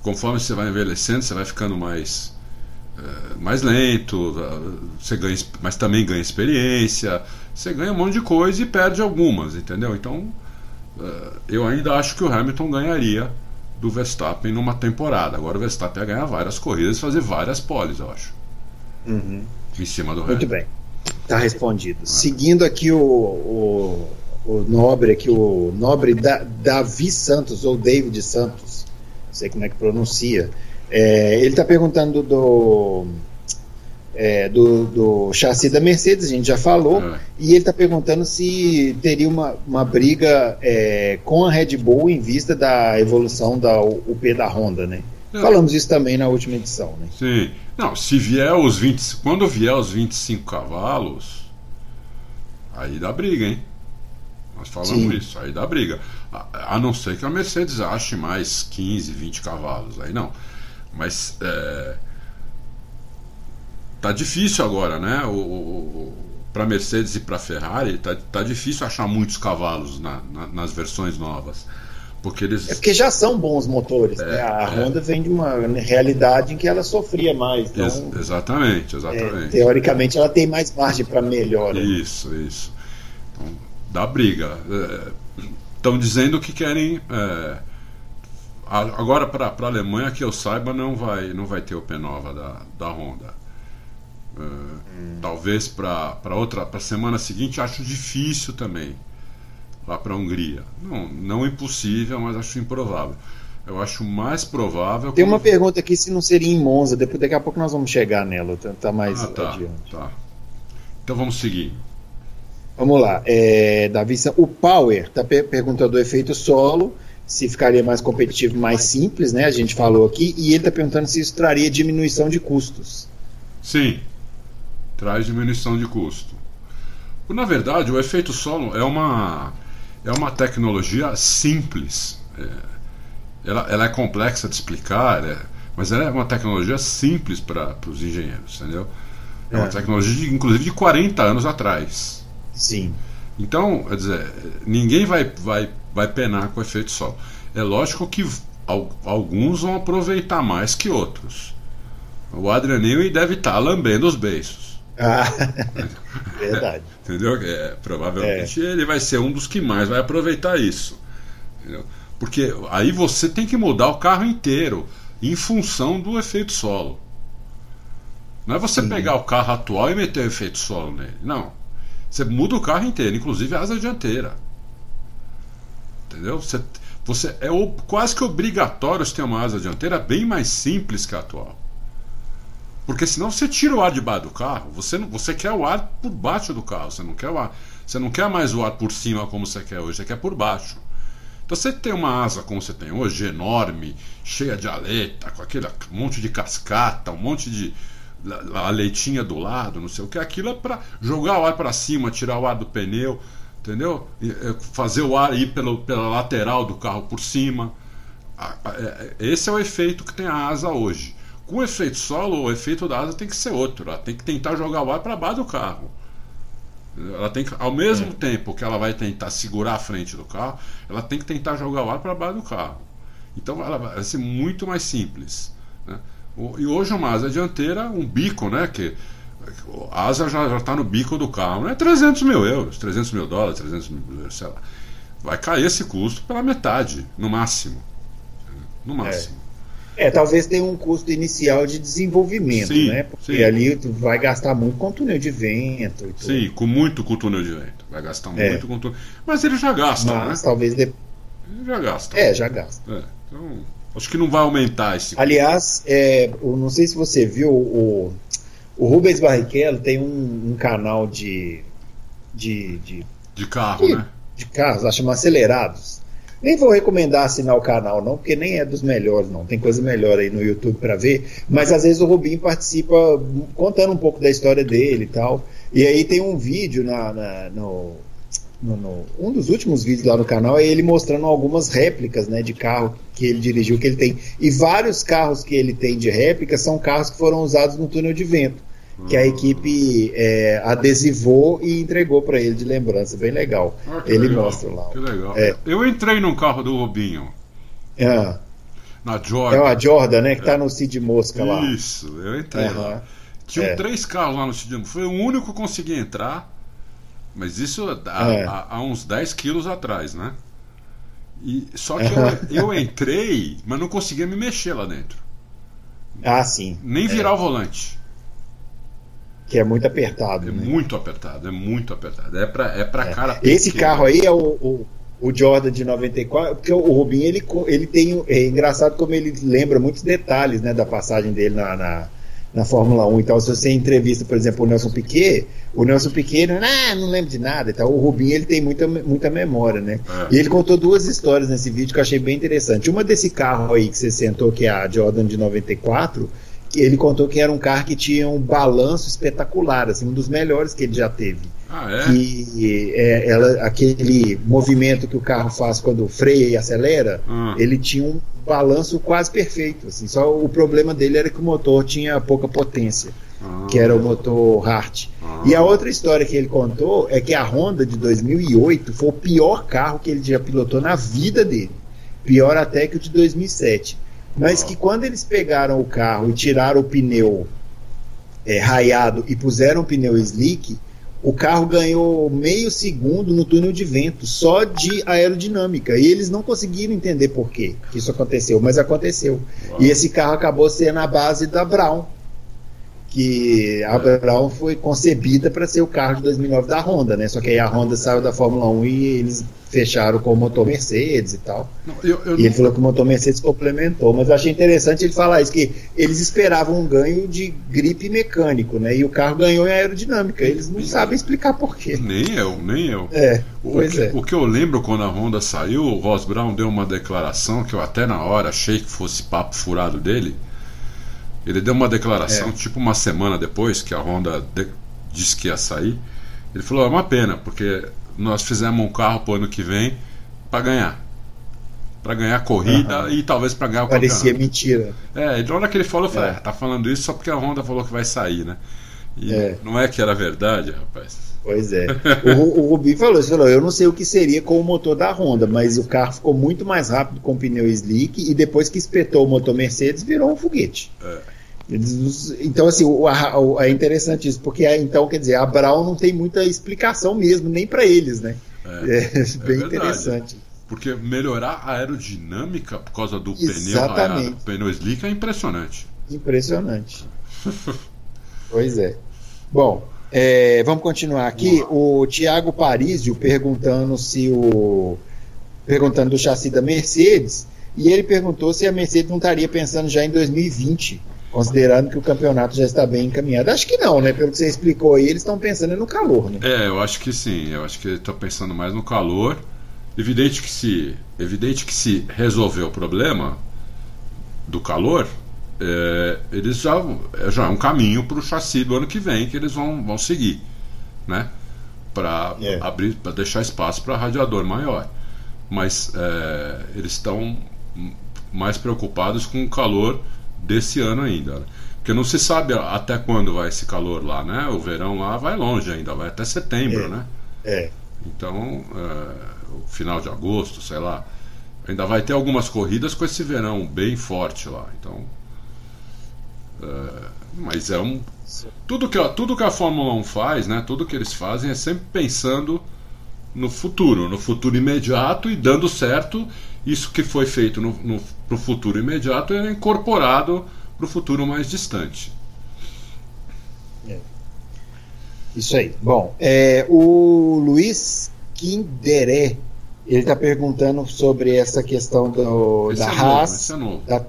conforme você vai envelhecendo, você vai ficando mais, é, mais lento, você ganha, mas também ganha experiência, você ganha um monte de coisa e perde algumas, entendeu? Então eh, eu ainda acho que o Hamilton ganharia do Verstappen numa temporada. Agora o Verstappen ia ganhar várias corridas e fazer várias poles, eu acho. Uhum. Em cima do Hamilton. Muito bem. Está respondido. É. Seguindo aqui o, o, o, nobre, aqui o nobre da, Davi Santos, ou David Santos, não sei como é que pronuncia. É, ele está perguntando do é, do, do chassi da Mercedes, a gente já falou, é. e ele está perguntando se teria uma, uma briga é, com a Red Bull em vista da evolução da UP da Honda, né? É. Falamos isso também na última edição, né? Sim. Não, se vier os 20, quando vier os 25 cavalos, aí dá briga, hein? Nós falamos Sim. isso, aí dá briga. A, a, não ser que a Mercedes ache mais 15, 20 cavalos, aí não. Mas é, tá difícil agora, né? O, o para Mercedes e para Ferrari tá, tá difícil achar muitos cavalos na, na, nas versões novas. Porque eles... É porque já são bons motores. É, né? A é. Honda vem de uma realidade em que ela sofria mais. Então, Ex exatamente, exatamente. É, teoricamente ela tem mais margem para melhora. Isso, isso. Então, dá briga. Estão é, dizendo que querem. É, agora para a Alemanha, que eu saiba, não vai, não vai ter o P9 da, da Honda. Hum. Talvez para outra para semana seguinte acho difícil também lá para a Hungria. Não, não impossível, mas acho improvável. Eu acho mais provável. Tem uma pergunta aqui se não seria em Monza. Depois daqui a pouco nós vamos chegar nela. Tá, tá mais ah, tá, adiante. Tá. Então vamos seguir. Vamos lá. É, Davi, o Power está per perguntando do efeito solo, se ficaria mais competitivo, mais simples, né? A gente falou aqui. E ele está perguntando se isso traria diminuição de custos. Sim, traz diminuição de custo. Na verdade, o efeito solo é uma, é uma tecnologia simples. É, ela, ela, é complexa de explicar, é, mas ela é uma tecnologia simples para os engenheiros, entendeu? É, é uma tecnologia, de, inclusive, de 40 anos atrás. Sim. Então, quer dizer, ninguém vai, vai, vai penar com o efeito solo. É lógico que alguns vão aproveitar mais que outros. O Adrian Newey deve estar tá lambendo os beiços. Ah, [LAUGHS] verdade. Entendeu? É, provavelmente é. ele vai ser um dos que mais vai aproveitar isso. Entendeu? Porque aí você tem que mudar o carro inteiro em função do efeito solo. Não é você Sim. pegar o carro atual e meter o efeito solo nele. Não. Você muda o carro inteiro, inclusive a asa dianteira. Entendeu? Você, você é quase que obrigatório você ter uma asa dianteira bem mais simples que a atual. Porque senão você tira o ar de baixo do carro, você, não, você quer o ar por baixo do carro, você não quer o ar, você não quer mais o ar por cima como você quer hoje, você quer por baixo. Então você tem uma asa como você tem hoje, enorme, cheia de aleta, com aquele monte de cascata, um monte de a leitinha do lado, não sei o que, aquilo é para jogar o ar para cima, tirar o ar do pneu, entendeu? É, fazer o ar ir pelo, pela lateral do carro por cima. É, esse é o efeito que tem a asa hoje. Com o efeito solo, o efeito da asa tem que ser outro. Ela tem que tentar jogar o ar para baixo do carro. Ela tem que, ao mesmo é. tempo que ela vai tentar segurar a frente do carro, ela tem que tentar jogar o ar para baixo do carro. Então ela vai ser muito mais simples. Né? E hoje uma asa dianteira, um bico, né? Que a asa já está no bico do carro, é 300 mil euros, 300 mil dólares, 300 mil, sei lá. Vai cair esse custo pela metade, no máximo. No máximo. É. Talvez tenha um custo inicial de desenvolvimento, sim, né? Porque sim. ali tu vai gastar muito com túnel de vento. Sim, com muito com túnel de vento. Vai gastar é. muito com túnel. Mas ele já gasta, Mas, né? talvez. De... Ele já gasta. É, já gasta. É, então, acho que não vai aumentar esse. Aliás, é, não sei se você viu, o, o Rubens Barrichello tem um, um canal de. De, de, de carro, de, né? De carros, acho acelerados. Nem vou recomendar assinar o canal, não, porque nem é dos melhores, não. Tem coisa melhor aí no YouTube para ver. Mas às vezes o Rubinho participa contando um pouco da história dele e tal. E aí tem um vídeo na, na no, no, no, um dos últimos vídeos lá no canal é ele mostrando algumas réplicas né, de carro que ele dirigiu, que ele tem. E vários carros que ele tem de réplica são carros que foram usados no túnel de vento que a equipe é, adesivou e entregou para ele de lembrança. Bem legal. Ah, ele legal, mostra lá. Que legal. É. Eu entrei num carro do Robinho. É. Na Jordan. É a Jordan, né? Que tá é. no Cid Mosca lá. Isso, eu entrei uhum. lá. Tinham é. três carros lá no Cid Mosca. Foi o único que consegui entrar. Mas isso há, é. há, uns 10 quilos atrás, né? E, só que eu, eu entrei, mas não conseguia me mexer lá dentro. Ah, sim. Nem virar é. o volante que é muito apertado. É né? muito apertado, é muito apertado. É para é pra é. cara. Esse carro aí é o, o, o, Jordan de 94, porque o Rubinho ele, ele tem. É engraçado como ele lembra muitos detalhes né, da passagem dele na, na, na Fórmula 1. Então, se você entrevista, por exemplo, o Nelson Piquet, o Nelson Piquet não, ah, não lembra de nada. Então, o Rubinho ele tem muita, muita memória, né? É. E ele contou duas histórias nesse vídeo que eu achei bem interessante. Uma desse carro aí que você sentou, que é a Jordan de 94 ele contou que era um carro que tinha um balanço espetacular, assim, um dos melhores que ele já teve. Ah, é? Que é, ela, aquele movimento que o carro faz quando freia e acelera, ah. ele tinha um balanço quase perfeito. Assim, só o problema dele era que o motor tinha pouca potência, ah. que era o motor Hart. Ah. E a outra história que ele contou é que a Honda de 2008 foi o pior carro que ele já pilotou na vida dele. Pior até que o de 2007 mas que quando eles pegaram o carro e tiraram o pneu é, raiado e puseram o pneu slick, o carro ganhou meio segundo no túnel de vento, só de aerodinâmica. E eles não conseguiram entender por quê que isso aconteceu, mas aconteceu. Uau. E esse carro acabou sendo a base da Brown. Que a Brown foi concebida para ser o carro de 2009 da Honda, né? Só que aí a Honda saiu da Fórmula 1 e eles fecharam com o motor Mercedes e tal. Não, eu, eu e ele não... falou que o motor Mercedes complementou, mas eu achei interessante ele falar isso, que eles esperavam um ganho de gripe mecânico, né? E o carro ganhou em aerodinâmica. Eles não sabem explicar por quê. Nem eu, nem eu. É, o, pois que, é. o que eu lembro quando a Honda saiu, o Ross Brown deu uma declaração que eu até na hora achei que fosse papo furado dele. Ele deu uma declaração, é. tipo uma semana depois que a Honda de, disse que ia sair Ele falou: é uma pena, porque nós fizemos um carro para o ano que vem para ganhar. Para ganhar a corrida Aham. e talvez para ganhar o Parecia campeonato. mentira. É, e na hora que ele falou, eu falei. "É, tá falando isso só porque a Honda falou que vai sair, né? E É. não é que era verdade, rapaz. Pois é. O, o Rubinho falou, ele falou, eu não sei o que seria com o motor da Honda, mas o carro ficou muito mais rápido com o pneu slick e depois que espetou o motor Mercedes virou um foguete. É. Eles- Então, assim, o- a- o- é interessante isso, porque é, então, quer dizer, a Brown não tem muita explicação mesmo, nem para eles, né? É. É, [LAUGHS] bem verdade. interessante. Porque melhorar a aerodinâmica por causa do pneu Exatamente. raiado, pneu slick é impressionante. Impressionante. [LAUGHS] pois é. Bom, é, vamos continuar aqui. O Tiago Parísio perguntando se o. perguntando do chassi da Mercedes. E ele perguntou se a Mercedes não estaria pensando já em 2020, considerando que o campeonato já está bem encaminhado. Acho que não, né? Pelo que você explicou aí, eles estão pensando no calor, né? É, eu acho que sim. Eu acho que ele está pensando mais no calor. Evidente que se, evidente que se resolver o problema do calor, é, eles já, é, já é um caminho para o chassi do ano que vem que eles vão, vão seguir, né? Para É. abrir, para deixar espaço para radiador maior. Mas é, eles estão mais preocupados com o calor desse ano ainda. né? Porque não se sabe até quando vai esse calor lá, né? O verão lá vai longe ainda, vai até setembro, É. né? É. Então, o final de agosto, sei lá. Ainda vai ter algumas corridas com esse verão bem forte lá. Então. É, mas é um. Tudo que, a- tudo que a Fórmula 1 faz, né? Tudo que eles fazem é sempre pensando no futuro, no futuro imediato e dando certo. Isso que foi feito no, no, pro futuro imediato é incorporado pro futuro mais distante. Isso aí. Bom, é, o Luiz Kinderé, ele está perguntando sobre essa questão do, da é Haas. é novo. da-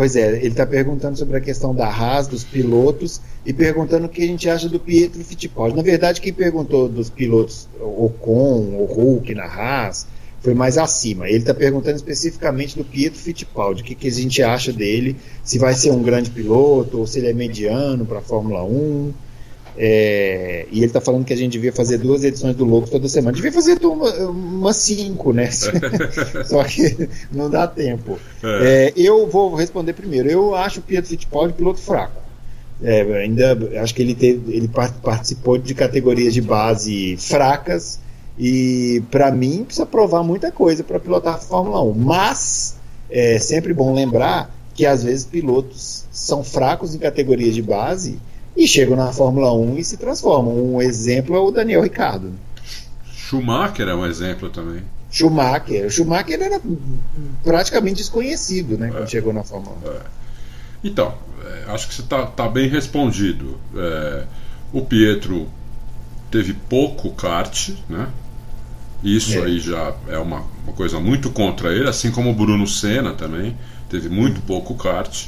Pois é, ele está perguntando sobre a questão da Haas, dos pilotos, e perguntando o que a gente acha do Pietro Fittipaldi. Na verdade, quem perguntou dos pilotos Ocon, o Hulk na Haas, foi mais acima. Ele está perguntando especificamente do Pietro Fittipaldi, o que, que a gente acha dele, se vai ser um grande piloto, ou se ele é mediano para a Fórmula 1. É, e ele está falando que a gente devia fazer duas edições do Loucos toda semana. Devia fazer uma, umas cinco, né? [LAUGHS] Só que não dá tempo. É, eu vou responder primeiro. Eu acho o Pietro Fittipaldi piloto fraco. É, ainda acho que ele, teve, ele par- participou de categorias de base fracas e para mim precisa provar muita coisa para pilotar a Fórmula 1. Mas é sempre bom lembrar que às vezes pilotos são fracos em categorias de base e chegam na Fórmula 1 e se transformam. Um exemplo é o Daniel Ricciardo. Schumacher é um exemplo também. Schumacher. O Schumacher era praticamente desconhecido né, quando chegou na Fórmula 1. Então, é, acho que você está bem respondido. É, o Pietro teve pouco kart, né? Isso É. aí já é uma, uma coisa muito contra ele, assim como o Bruno Senna também teve muito pouco kart.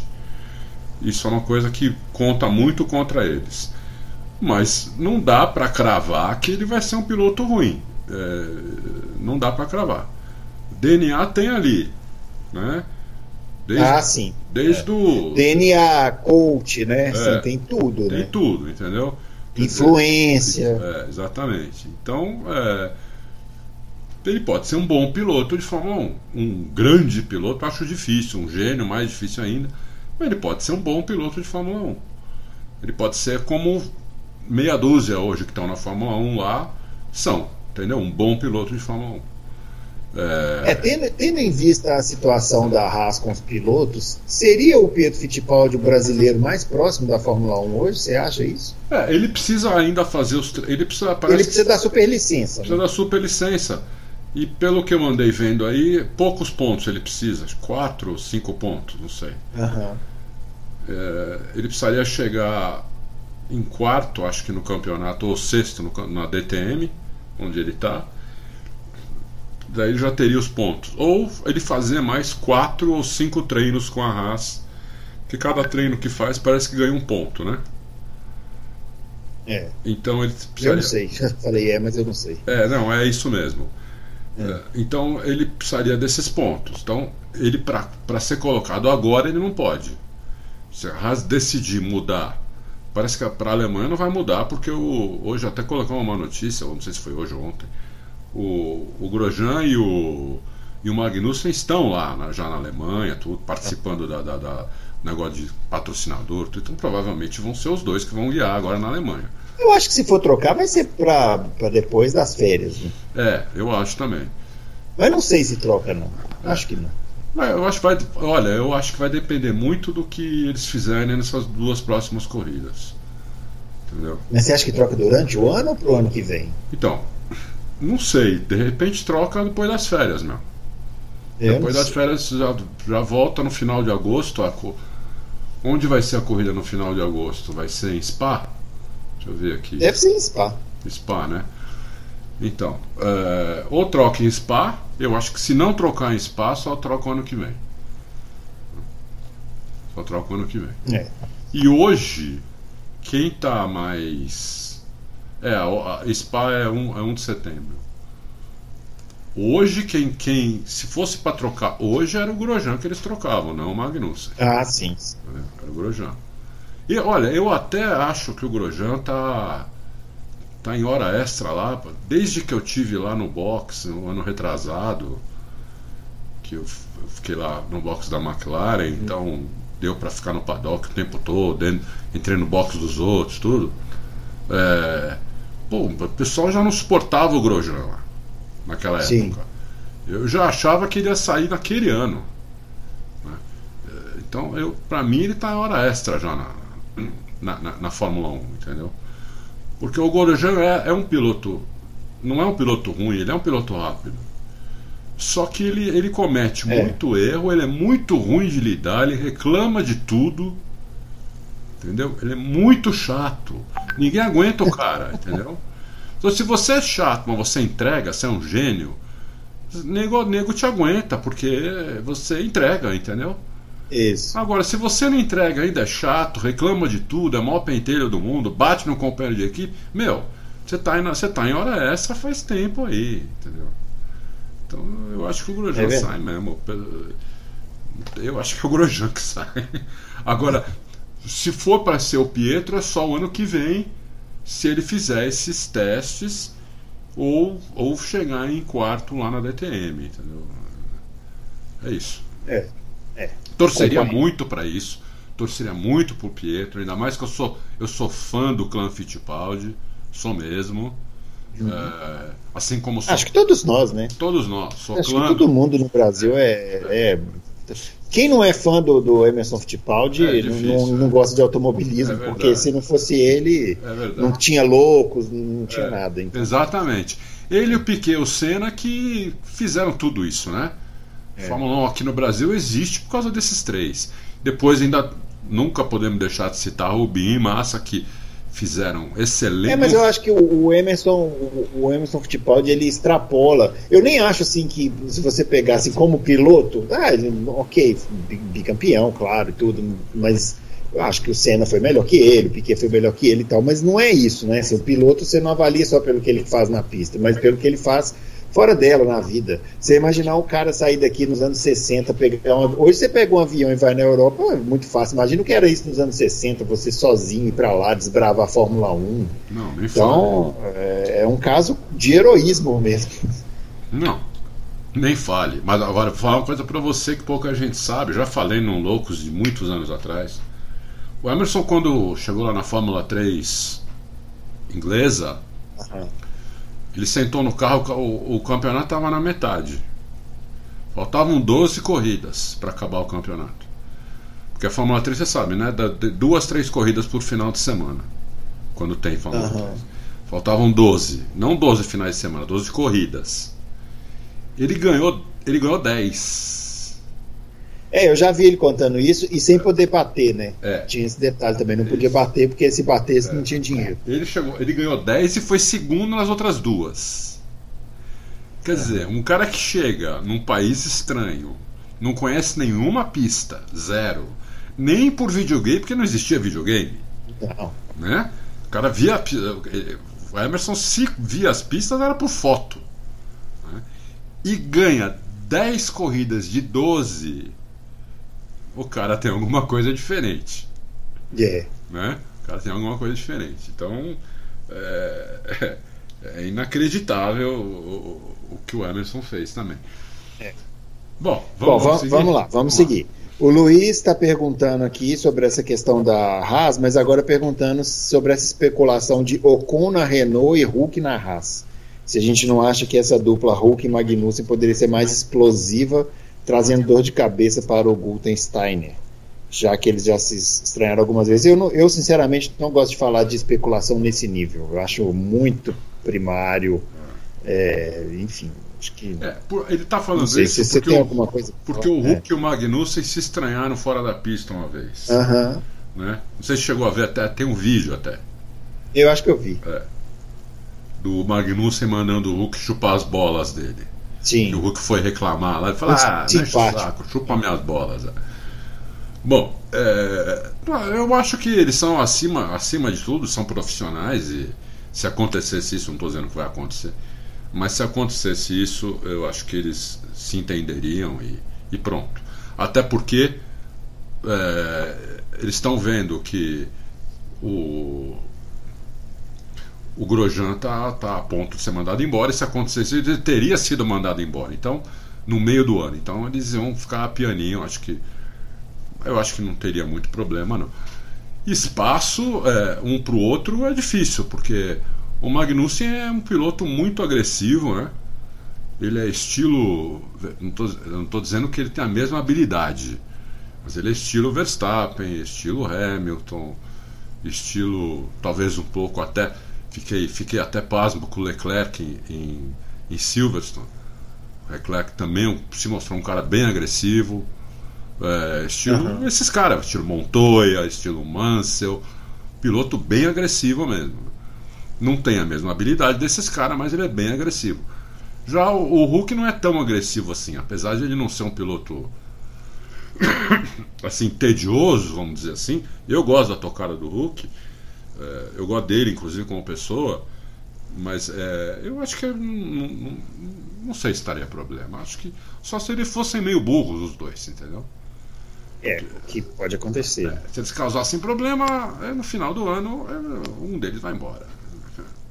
Isso é uma coisa que conta muito contra eles. Mas não dá para cravar que ele vai ser um piloto ruim. É, não dá para cravar. DNA tem ali, né? Desde, Ah, sim. desde o DNA, coach, né? É. Assim, tem tudo, tem né? tudo, entendeu? Quer Influência. É, exatamente. Então, é, ele pode ser um bom piloto de Fórmula 1. Um grande piloto, acho difícil. Um gênio, mais difícil ainda. Mas ele pode ser um bom piloto de Fórmula 1. Ele pode ser como meia dúzia hoje que estão na Fórmula 1 lá são. Entendeu? Um bom piloto de Fórmula 1. É, tendo, tendo em vista a situação da Haas com os pilotos, seria o Pietro Fittipaldi o brasileiro mais próximo da Fórmula 1 hoje? Você acha isso? É, ele precisa ainda fazer os. Ele precisa. Parece Ele precisa da superlicença. precisa Né? da superlicença. E pelo que eu andei vendo aí, poucos pontos ele precisa, quatro ou cinco pontos, não sei. Aham. É, ele precisaria chegar em quarto, acho que no campeonato, ou sexto no na DTM, onde ele está. Daí ele já teria os pontos. Ou ele fazer mais quatro ou cinco treinos com a Haas, que cada treino que faz parece que ganha um ponto, né? É, Então ele eu precisaria. não sei. Falei é, mas eu não sei. É, não, é isso mesmo. É, então ele precisaria desses pontos. Então, ele para ser colocado agora, ele não pode. Se a Haas decidir mudar parece que para a Alemanha não vai mudar, porque o, hoje até colocou uma notícia, não sei se foi hoje ou ontem, o, o Grosjean e o, e o Magnussen estão lá na, já na Alemanha, tudo, participando da, da, da negócio de patrocinador, tudo, então provavelmente vão ser os dois que vão guiar agora na Alemanha. Eu acho que se for trocar vai ser para depois das férias. Né? É, eu acho também. Mas não sei se troca não. É. Acho que não. Eu acho que vai, olha, eu acho que vai depender muito do que eles fizerem nessas duas próximas corridas. Entendeu? Mas você acha que troca durante o ano ou pro ano que vem? Então, não sei. De repente troca depois das férias, meu. Eu depois das férias já, já volta no final de agosto. A, onde vai ser a corrida no final de agosto? Vai ser em Spa? Deixa eu ver aqui. Deve ser em Spa. Spa, né? Então, é, ou troca em Spa, eu acho que se não trocar em Spa, só troca o ano que vem. Só troca o ano que vem. É. E hoje, quem tá mais. É, a Spa é 1 um, é um de setembro. Hoje, quem, quem se fosse para trocar hoje, era o Grosjean que eles trocavam, não o Magnussen. Ah, sim. Era o Grosjean. E olha, eu até acho que o Grosjean tá tá em hora extra lá, desde que eu tive lá no box, no ano retrasado, que eu fiquei lá no box da McLaren, uhum. então deu para ficar no paddock o tempo todo, entrei no box dos outros, tudo. É, pô, o pessoal já não suportava o Grosjean lá, naquela Sim. época. Eu já achava que ele ia sair naquele ano. Né? É, então, eu, para mim, ele está em hora extra já na, na, na, na Fórmula 1, entendeu? Porque o Grosjean é, é um piloto, não é um piloto ruim, ele é um piloto rápido. Só que ele, ele comete é. muito erro, ele é muito ruim de lidar, ele reclama de tudo. Entendeu? Ele é muito chato. Ninguém aguenta o cara, [LAUGHS] entendeu? Então se você é chato, mas você entrega, você é um gênio, nego, nego te aguenta, porque você entrega, entendeu? Isso. Agora, se você não entrega ainda é chato, reclama de tudo, é o maior pentelho do mundo, bate no companheiro de equipe, meu, você tá, em, você tá em hora extra faz tempo aí, entendeu? Então eu acho que o Grosjean é sai mesmo. Eu acho que é o Grosjean que sai. Agora, se for para ser o Pietro, é só o ano que vem, se ele fizer esses testes ou, ou chegar em quarto lá na DTM, entendeu? É isso. É. É. Torceria muito para isso. Torceria muito pro Pietro, ainda mais que eu sou, eu sou fã do clã Fittipaldi, sou mesmo. Uhum. É, assim como sou, Acho que todos nós, né? Todos nós. Sou Acho clã... que todo mundo no Brasil é, é... Quem não é fã do, do Emerson Fittipaldi é difícil, não, não, não, gosta de automobilismo, é porque se não fosse ele, é não tinha loucos, não tinha é, nada. Então. Exatamente. Ele, o Piquet, o Senna que fizeram tudo isso, né? É. Fórmula 1 aqui no Brasil existe por causa desses três. Depois ainda nunca podemos deixar de citar Rubinho e Massa que fizeram excelente. É, mas eu acho que o, Emerson, o, Emerson Fittipaldi, ele extrapola. Eu nem acho assim que se você pegasse como piloto, ah, ok, bicampeão, claro, e tudo, mas eu acho que o Senna foi melhor que ele, o Piquet foi melhor que ele e tal, mas não é isso, né? Assim, o piloto você não avalia só pelo que ele faz na pista, mas pelo que ele faz fora dela na vida. Você imaginar um cara sair daqui nos anos 60, pegar um, hoje você pega um avião e vai na Europa, é muito fácil. Imagina o que era isso nos anos 60, você sozinho ir para lá, desbravar a Fórmula 1. Não, nem então, é, é, um caso de heroísmo mesmo. Não, nem fale. Mas agora, vou falar uma coisa para você que pouca gente sabe. Já falei num Loucos de muitos anos atrás. O Emerson, quando chegou lá na Fórmula 3 inglesa, uhum. Ele sentou no carro, o, o campeonato estava na metade. Faltavam 12 corridas para acabar o campeonato. Porque a Fórmula 3, você sabe, né? Da, de, duas, três corridas por final de semana. Quando tem Fórmula uhum. 3. Faltavam 12. Não 12 finais de semana, 12 corridas. Ele ganhou, ele ganhou 10. É, eu já vi ele contando isso e sem poder bater, né? É. Tinha esse detalhe também, não podia bater porque se batesse é. não tinha dinheiro. Ele chegou, ele ganhou 10 e foi segundo nas outras duas. Quer dizer, um cara que chega num país estranho, não conhece nenhuma pista, zero, nem por videogame, porque não existia videogame. Não. Né? O cara via. O Emerson, se via as pistas, era por foto. Né? E ganha 10 corridas de 12 o cara tem alguma coisa diferente. É. Né? O cara tem alguma coisa diferente. Então é, [LAUGHS] é inacreditável o, o, que o Emerson fez também. É. Bom, vamos, Bom, vamos, vamos, lá, vamos, vamos seguir. Lá. O Luiz está perguntando aqui sobre essa questão da Haas, mas agora perguntando sobre essa especulação de Ocon na Renault e Hulk na Haas. Se a gente não acha que essa dupla Hulk e Magnussen poderia ser mais explosiva, trazendo dor de cabeça para o Guten Steiner, já que eles já se estranharam algumas vezes. Eu, não, eu sinceramente não gosto de falar de especulação nesse nível. Eu acho muito primário, é, enfim. Acho que. É, por, ele está falando sei, isso se porque, o, alguma coisa porque o Hulk é. e o Magnussen se estranharam fora da pista uma vez. Né? Não sei se chegou a ver, até tem um vídeo até. Eu acho que eu vi. É. Do Magnussen mandando o Hulk chupar as bolas dele. Sim. E o Hulk foi reclamar lá e falou: Ah, deixa o saco, chupa minhas bolas. Bom, é, eu acho que eles são acima, acima de tudo, são profissionais e se acontecesse isso, não estou dizendo que vai acontecer mas se acontecesse isso, eu acho que eles se entenderiam e, e pronto. Até porque é, eles estão vendo que o, o Grosjean está tá a ponto de ser mandado embora, e se acontecesse, ele teria sido mandado embora. Então, no meio do ano. Então eles iam ficar pianinho, acho que. Eu acho que não teria muito problema, não. Espaço é, um para o outro é difícil, porque o Magnussen é um piloto muito agressivo, né? Ele é estilo. Não estou dizendo que ele tem a mesma habilidade, mas ele é estilo Verstappen, estilo Hamilton, estilo. talvez um pouco até. Fiquei, fiquei até pasmo com o Leclerc em, em, em Silverstone. O Leclerc também se mostrou um cara bem agressivo. É, estilo uhum. esses caras, estilo Montoya, estilo Mansell, piloto bem agressivo mesmo não tem a mesma habilidade desses caras, mas ele é bem agressivo. Já o, o, Hulk não é tão agressivo assim, apesar de ele não ser um piloto [COUGHS] assim tedioso, vamos dizer assim. Eu gosto da tocada do Hulk, é, eu gosto dele, inclusive como pessoa, mas é, eu acho que não, não, não, sei se estaria problema. Acho que só se eles fossem meio burros os dois, entendeu? É, o que pode acontecer. É, se eles causassem problema, é, no final do ano é, um deles vai embora.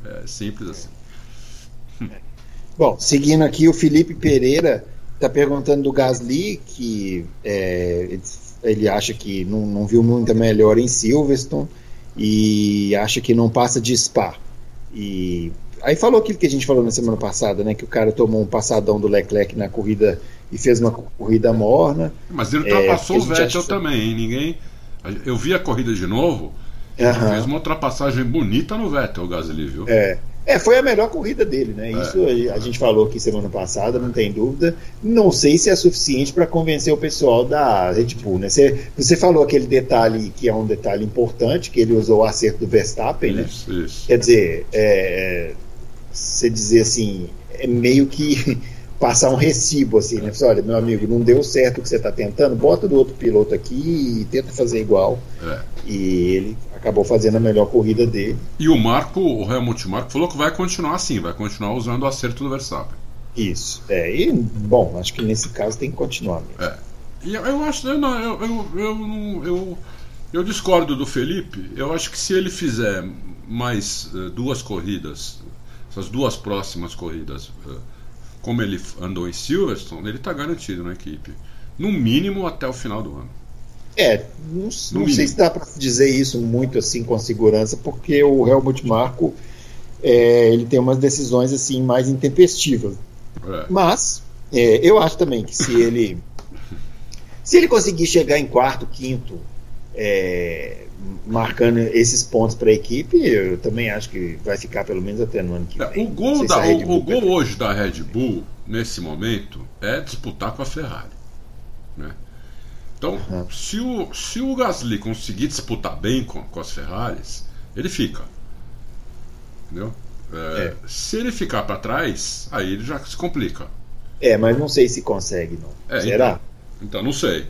É simples assim. Bom, seguindo aqui, o Felipe Pereira está perguntando do Gasly, que é, ele acha que não, não viu muita melhor em Silverstone e acha que não passa de Spa. E aí falou aquilo que a gente falou na semana passada, né? Que o cara tomou um passadão do Leclerc na corrida e fez uma corrida morna. Mas ele ultrapassou é, o Vettel também, hein? Ninguém. Eu vi a corrida de novo. Uhum. Fez uma ultrapassagem bonita no Vettel, o Gasly, viu? É. É, foi a melhor corrida dele, né? É. Isso a gente falou aqui semana passada, não tem dúvida. Não sei se é suficiente para convencer o pessoal da Red Bull, né? Você, você falou aquele detalhe que é um detalhe importante, que ele usou o acerto do Verstappen, né? isso? Isso. Quer dizer, é, você dizer assim, é meio que passar um recibo assim, né? Você, olha, meu amigo, não deu certo o que você está tentando, bota do outro piloto aqui e tenta fazer igual. É. E ele acabou fazendo a melhor corrida dele. E o Marco, o Helmut Marco, falou que vai continuar assim, vai continuar usando o acerto do Verstappen. Isso. É, e, bom, acho que nesse caso tem que continuar mesmo. É. E eu, eu acho, eu, não, eu, eu, eu, eu, eu, discordo do Felipe. Eu acho que se ele fizer mais uh, duas corridas, essas duas próximas corridas, uh, como ele andou em Silverstone, ele está garantido na equipe. No mínimo até o final do ano. É, não, não sei se dá para dizer isso muito assim com segurança, porque o Helmut Marko é, ele tem umas decisões assim mais intempestivas. É. Mas é, eu acho também que se ele [LAUGHS] se ele conseguir chegar em quarto, quinto, é, marcando esses pontos para a equipe, eu também acho que vai ficar pelo menos até no ano que é, vem. O gol, da, o, o gol hoje da Red Bull nesse momento é disputar com a Ferrari, né? Então, uhum. se, o, se o Gasly conseguir disputar bem com, com as Ferraris, ele fica. Entendeu? É, é. Se ele ficar para trás, aí ele já se complica. É, mas não sei se consegue, não. É, Será? Então, então, não sei.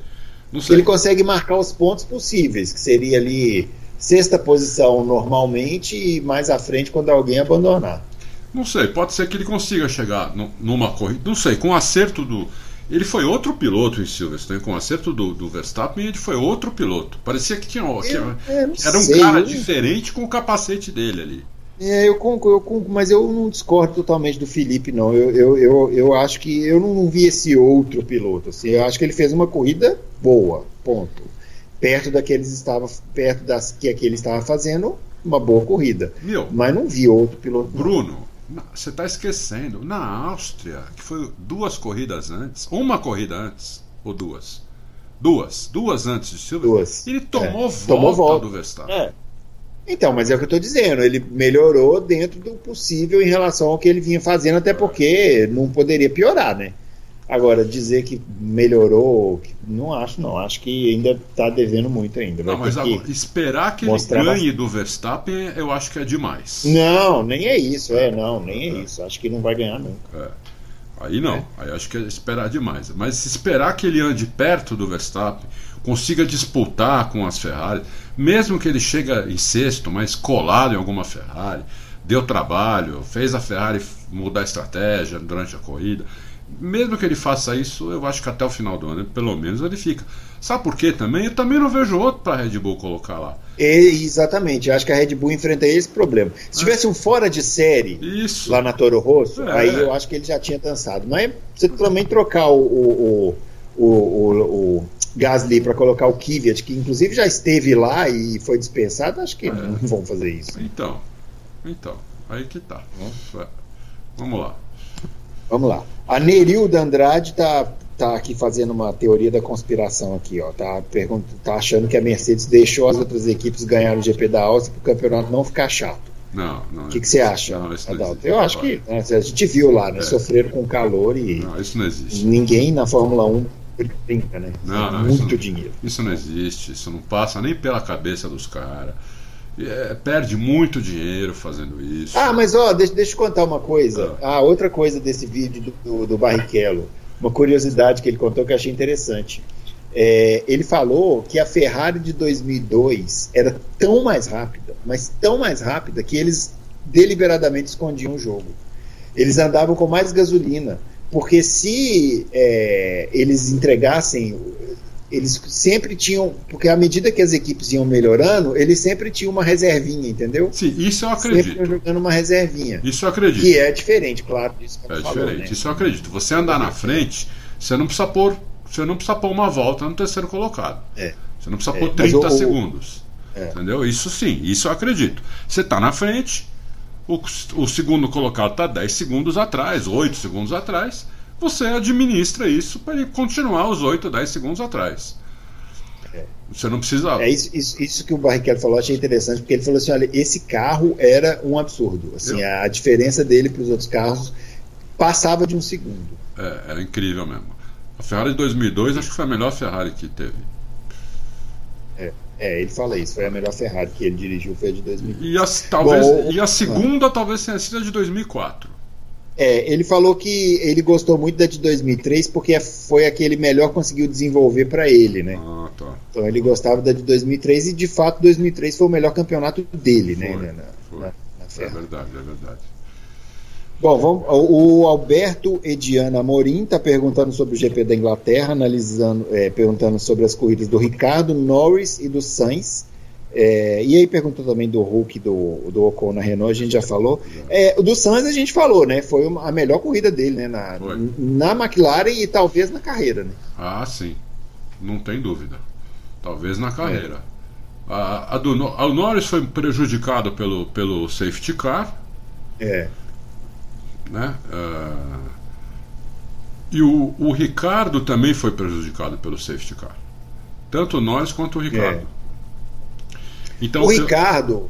Ele consegue marcar os pontos possíveis, que seria ali sexta posição normalmente e mais à frente quando alguém abandonar. Não sei, pode ser que ele consiga chegar numa corrida. Não sei, com acerto do Ele foi outro piloto em Silverstone, com acerto do, do Verstappen, ele foi outro piloto. Parecia que tinha que, Eu- que eu não era um cara diferente com o capacete dele ali. É, eu concordo, eu concordo, mas eu não discordo totalmente do Felipe, não. Eu, eu, eu, eu acho que eu não vi esse outro piloto. Assim, eu acho que ele fez uma corrida boa, ponto. Perto daqueles estava, perto das que aquele estava fazendo, uma boa corrida. Meu, Mas não vi outro piloto. não. Bruno, você está esquecendo. Na Áustria, que foi duas corridas antes, uma corrida antes, ou duas? Duas, duas antes de Silverstone. Duas. Ele tomou, É, volta tomou volta. do Verstappen. É. Então, mas é o que eu estou dizendo. Ele melhorou dentro do possível em relação ao que ele vinha fazendo, até porque não poderia piorar, né? Agora, dizer que melhorou, não acho, não. Acho que ainda está devendo muito ainda. Não, mas agora, esperar que ele ganhe do Verstappen, eu acho que é demais. Não, nem é isso, é, não, nem é isso. Acho que não vai ganhar nunca. É. Aí não, É. aí acho que é esperar demais. Mas esperar que ele ande perto do Verstappen, consiga disputar com as Ferrari, mesmo que ele chegue em sexto, mas colado em alguma Ferrari, deu trabalho, fez a Ferrari mudar a estratégia durante a corrida. Mesmo que ele faça isso, eu acho que até o final do ano, pelo menos, ele fica. Sabe por quê também? Eu também não vejo outro para a Red Bull colocar lá. E- exatamente, eu acho que a Red Bull enfrenta esse problema. Se tivesse um fora de série Isso. lá na Toro Rosso, É. aí eu acho que ele já tinha dançado. Mas você também trocar o, o, o- o Gasly para colocar o Kvyat, que inclusive já esteve lá e foi dispensado, acho que É. não vão fazer isso. Então, então, aí que tá. É. Vamos lá. Vamos lá. A Nerilda Andrade tá, tá aqui fazendo uma teoria da conspiração aqui, ó. Tá, tá achando que a Mercedes deixou as outras equipes ganhar o GP da Áustria para o campeonato não ficar chato. Não, não. O que, que você acha, Não, Adalto? Eu acho que né, a gente viu lá, né? É. Sofreram com calor e Não, isso não existe. ninguém na Fórmula 1 brinca, né? Não, não, Muito isso não- dinheiro. Isso não existe, isso não passa nem pela cabeça dos caras. É, perde muito dinheiro fazendo isso. Ah, mas ó, deixa, deixa eu contar uma coisa. Ah, outra coisa desse vídeo do, do, do Barrichello. Uma curiosidade que ele contou que eu achei interessante. É, ele falou que a Ferrari de 2002 era tão mais rápida, mas tão mais rápida que eles deliberadamente escondiam o jogo. Eles andavam com mais gasolina, porque se é, eles entregassem, eles sempre tinham, porque à medida que as equipes iam melhorando, eles sempre tinham uma reservinha, entendeu? Sim, isso eu Sempre acredito. jogando uma reservinha. Isso eu acredito. Que é diferente, claro, disso que É você falou, diferente, né? isso eu acredito. Você andar na frente, você não precisa pôr, você não precisa pôr uma volta no terceiro colocado. É. Você não precisa É, pôr mas 30 o- o- segundos. É. Entendeu? Isso sim, isso eu acredito. Você está na frente, o, o segundo colocado está 10 segundos atrás, 8 segundos atrás. Você administra isso para ele continuar os 8, 10 segundos atrás. É. Você não precisa. É isso, isso, isso que o Barrichello falou, achei interessante, porque ele falou assim: olha, esse carro era um absurdo. Assim, a, a diferença dele para os outros carros passava de um segundo. É, era incrível mesmo. A Ferrari de 2002 acho que foi a melhor Ferrari que teve. É, ele fala isso, foi a melhor Ferrari que ele dirigiu, foi a de 2000. E a, talvez, Bom, e a segunda talvez tenha sido a de 2004. É, ele falou que ele gostou muito da de 2003 porque foi a que ele melhor conseguiu desenvolver para ele, né? Ah, tá. Então ele gostava da de 2003 e de fato 2003 foi o melhor campeonato dele, né? Foi, na, na- foi. na- na É verdade, é verdade. Bom, vamos, o Alberto Ediana Amorim está perguntando sobre o GP da Inglaterra, analisando, é, perguntando sobre as corridas do Ricardo, Norris e do Sainz. É, e aí perguntou também do Hulk do, do Ocon na Renault, a gente já falou. É, o do Sainz a gente falou, né? Foi uma- a melhor corrida dele, né? Na, Foi. na McLaren e talvez na carreira, né? Ah, sim. Não tem dúvida. Talvez na carreira. A, a do, a- o Norris foi prejudicado pelo, pelo safety car, É. né? Ah, e o, o Ricardo também foi prejudicado pelo safety car. Tanto Norris quanto o Ricardo. Então, o eu- Ricardo,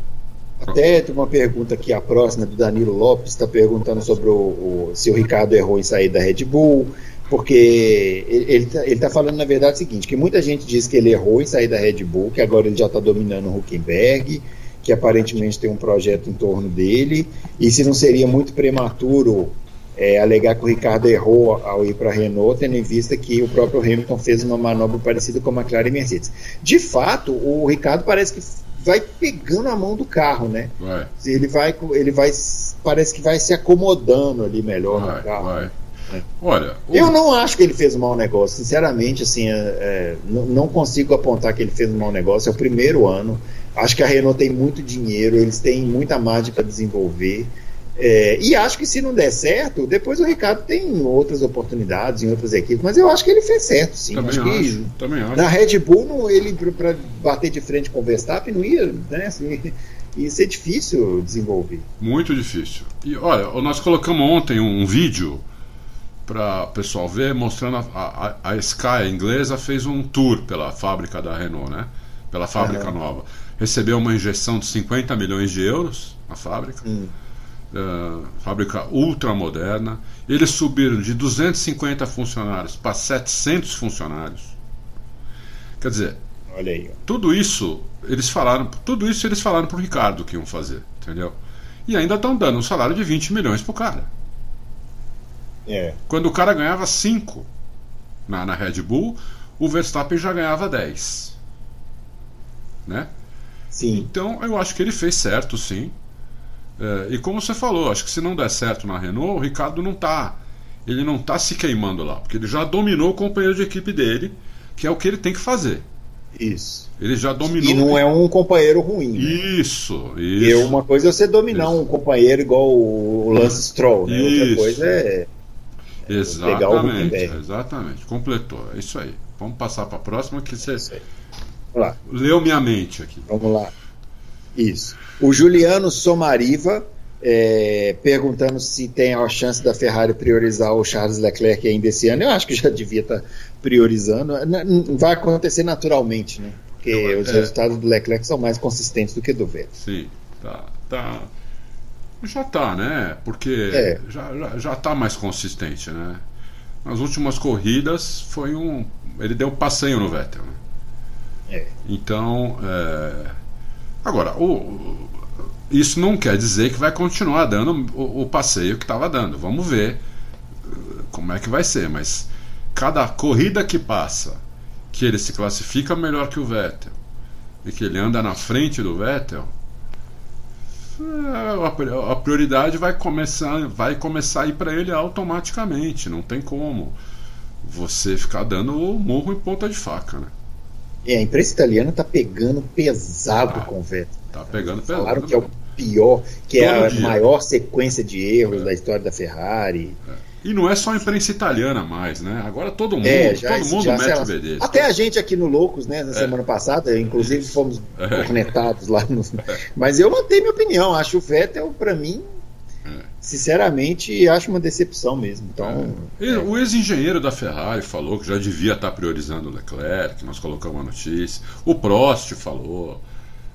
até tem uma pergunta aqui, a próxima do Danilo Lopes, está perguntando sobre o, o- se o Ricardo errou em sair da Red Bull, porque ele está ele tá falando, na verdade, o seguinte, que muita gente diz que ele errou em sair da Red Bull, que agora ele já está dominando o Huckenberg, que aparentemente tem um projeto em torno dele, e se não seria muito prematuro é, alegar que o Ricardo errou ao ir para a Renault, tendo em vista que o próprio Hamilton fez uma manobra parecida com a McLaren e Mercedes. De fato, o Ricardo parece que vai pegando a mão do carro, né? vai, Ele vai, ele vai, parece que vai se acomodando ali melhor vai, no carro. vai. É. Olha, o- Eu não acho que ele fez um mau negócio, sinceramente, assim, é, é, não, não consigo apontar que ele fez um mau negócio. É o primeiro ano. Acho que a Renault tem muito dinheiro, eles têm muita margem para desenvolver. É, e acho que se não der certo, depois o Ricardo tem outras oportunidades em outras equipes. Mas eu acho que ele fez certo, sim. também acho acho, que também acho. na Red Bull, não, ele para bater de frente com o Verstappen, não ia, né? Assim, [LAUGHS] ia ser difícil desenvolver. Muito difícil. E olha, nós colocamos ontem um, vídeo para o pessoal ver, mostrando a, a, a Sky inglesa fez um tour pela fábrica da Renault, né? Pela fábrica nova. Recebeu uma injeção de 50 milhões de euros na fábrica. Hum. Uh, fábrica ultra moderna. Eles subiram de 250 funcionários para 700 funcionários. Quer dizer, Olha aí. tudo isso eles falaram, tudo isso eles falaram pro Ricardo que iam fazer, entendeu? E ainda estão dando um salário de 20 milhões pro cara. É. Quando o cara ganhava 5 na, na Red Bull, o Verstappen já ganhava 10. Né? Sim. Então eu acho que ele fez certo, sim. É, e como você falou, acho que se não der certo na Renault, o Ricardo não tá. Ele não tá se queimando lá, porque ele já dominou o companheiro de equipe dele, que é o que ele tem que fazer. Isso. Ele já dominou. E não é um companheiro ruim. né? Isso, E isso. uma coisa é você dominar Isso. um companheiro igual o Lance Stroll, né? Outra Isso. coisa é. o Exatamente, exatamente. Completou. É isso aí. Vamos passar para a próxima que você Isso aí. Vamos lá, leu minha mente aqui. vamos lá. Isso. O Juliano Somariva é, perguntando se tem a chance da Ferrari priorizar o Charles Leclerc ainda esse ano. Eu acho que já devia estar priorizando. N- n- Vai acontecer naturalmente, né? Porque Eu- os é. resultados do Leclerc são mais consistentes do que do Vettel. Sim, tá, tá. Já tá, né? Porque É. já, já, já tá mais consistente, né? Nas últimas corridas foi um. Ele deu passeio no Vettel. Né? Então. é, Agora, o- isso não quer dizer que vai continuar dando o, o passeio que estava dando. Vamos ver eh, como é que vai ser. Mas cada corrida que passa, que ele se classifica melhor que o Vettel e que ele anda na frente do Vettel, é, a pri- a prioridade vai começar, vai começar a ir para ele automaticamente. Não tem como você ficar dando o morro em ponta de faca, né? É, a imprensa italiana tá pegando pesado Ah, com o Vettel. Tá pegando pesado. Falaram que é o pior, que é Todo a dia. maior sequência de erros da história da Ferrari. E não é só a imprensa italiana mais, né? Agora todo mundo, É, já, todo mundo já, mete o bedelho. Até a gente aqui no Loucos, né, na É. semana passada, inclusive fomos É. cornetados lá. No... Mas eu mantenho minha opinião. Acho o Vettel, pra mim, É. sinceramente, acho uma decepção mesmo. Então, E O ex-engenheiro da Ferrari falou que já devia estar priorizando o Leclerc, nós colocamos a notícia. O Prost falou.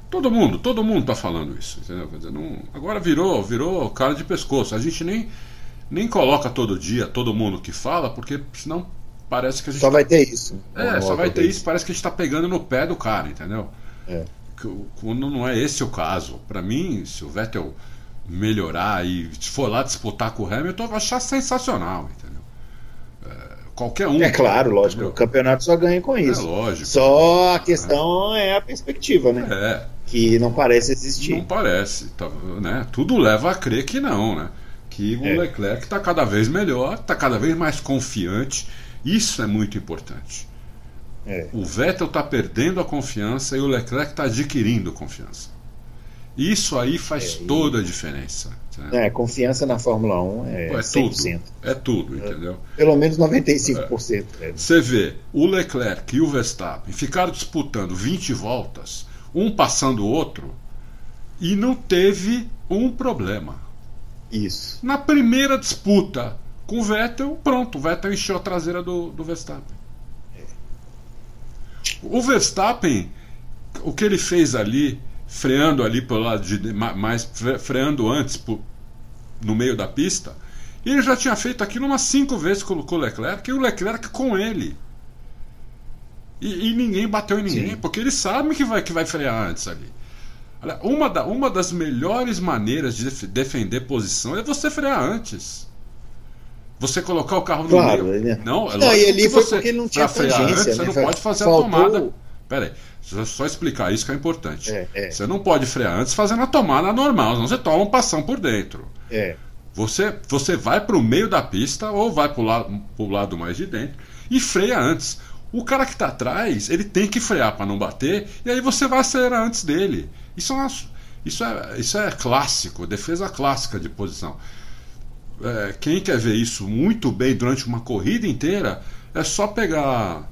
Todo mundo, todo mundo está falando isso, dizer, não- agora virou, virou cara de pescoço. A gente nem, nem coloca todo dia todo mundo que fala, porque senão parece que a gente só vai ter isso. É, só vai ter vez. isso, parece que a gente tá pegando no pé do cara, entendeu? É. Quando não é esse o caso. Pra mim, se o Vettel melhorar e for lá disputar com o Hamilton, eu vou achar sensacional, entendeu? É, qualquer um. É claro, lógico. entendeu? O campeonato só ganha com É isso. lógico. Só a questão é a perspectiva, né? É, Que não parece existir. não parece, tá, né? Tudo leva a crer que não, né? Que o É. Leclerc está cada vez melhor, está cada vez mais confiante. Isso é muito importante. É. O Vettel está perdendo a confiança e o Leclerc está adquirindo confiança. Isso aí faz É, toda a diferença. entendeu? É, confiança na Fórmula 1 é, É 100%. tudo. É tudo, entendeu? Pelo menos 95%. né? Você vê, o Leclerc e o Verstappen ficaram disputando 20 voltas, um passando o outro, e não teve um problema. Isso. Na primeira disputa com o Vettel, pronto, o Vettel encheu a traseira do, do Verstappen. O Verstappen, o que ele fez ali, freando ali pelo lado de ma- mais fre- freando antes por- no meio da pista, ele já tinha feito aquilo umas cinco vezes com o Leclerc e o Leclerc com ele. E, e ninguém bateu em ninguém, Sim. porque ele sabe que vai, que vai frear antes ali. Uma, da- uma das melhores maneiras de def- defender posição é você frear antes. Você colocar o carro no Claro, meio. né? Não, é Não, e ali foi você, porque não tinha frear antes, né? Você não pode fazer a Faltou- tomada. Pera aí, só, explicar isso que é importante. É, é. Você não pode frear antes fazendo a tomada normal, senão você toma um passão por dentro. É. Você, você vai para o meio da pista ou vai para o lado, pro lado mais de dentro e freia antes. O cara que está atrás, ele tem que frear para não bater e aí você vai acelerar antes dele. Isso é, uma, isso é, isso é clássico, defesa clássica de posição. É, quem quer ver isso muito bem durante uma corrida inteira é só pegar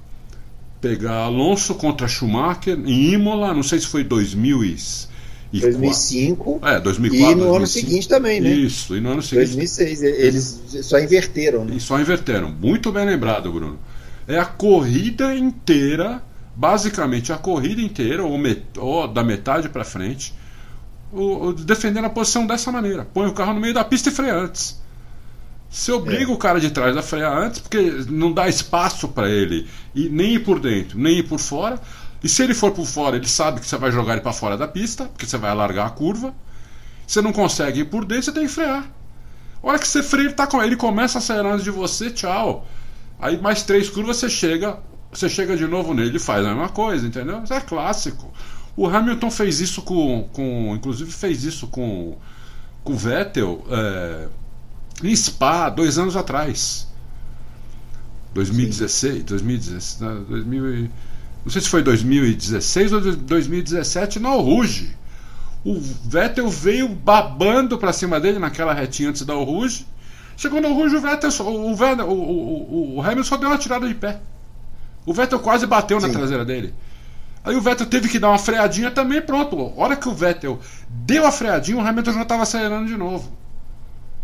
pegar Alonso contra Schumacher em Imola, não sei se foi 2000 e 2005. É, 2004. E no 2005. ano seguinte também, né? Isso, e no ano seguinte. 2006. Eles só inverteram, né? E só inverteram. Muito bem lembrado, Bruno. É a corrida inteira, basicamente a corrida inteira, ou, met, ou da metade para frente, o, defendendo a posição dessa maneira. Põe o carro no meio da pista e freia antes. Você obriga é. o cara de trás a frear antes, porque não dá espaço para ele e nem ir por dentro, nem ir por fora. E se ele for por fora, ele sabe que você vai jogar ele para fora da pista, porque você vai alargar a curva. Você não consegue ir por dentro, você tem que frear. A hora que você freia, ele, tá, ele começa acelerando de você, tchau. Aí mais três curvas você chega, você chega de novo nele e faz a mesma coisa, entendeu? Isso é clássico. O Hamilton fez isso com, com inclusive fez isso com com o Vettel é, em Spa dois anos atrás. 2016, 2016, 2000 não sei se foi 2016 ou 2017, no Rouge. O Vettel veio babando para cima dele naquela retinha antes da Rouge. Chegou no Rouge, o Vettel, o, Vettel, o, o, o, Hamilton só deu uma tirada de pé. O Vettel quase bateu Sim. na traseira dele. Aí o Vettel teve que dar uma freadinha também, pronto. A hora que o Vettel deu a freadinha, o Hamilton já estava acelerando de novo.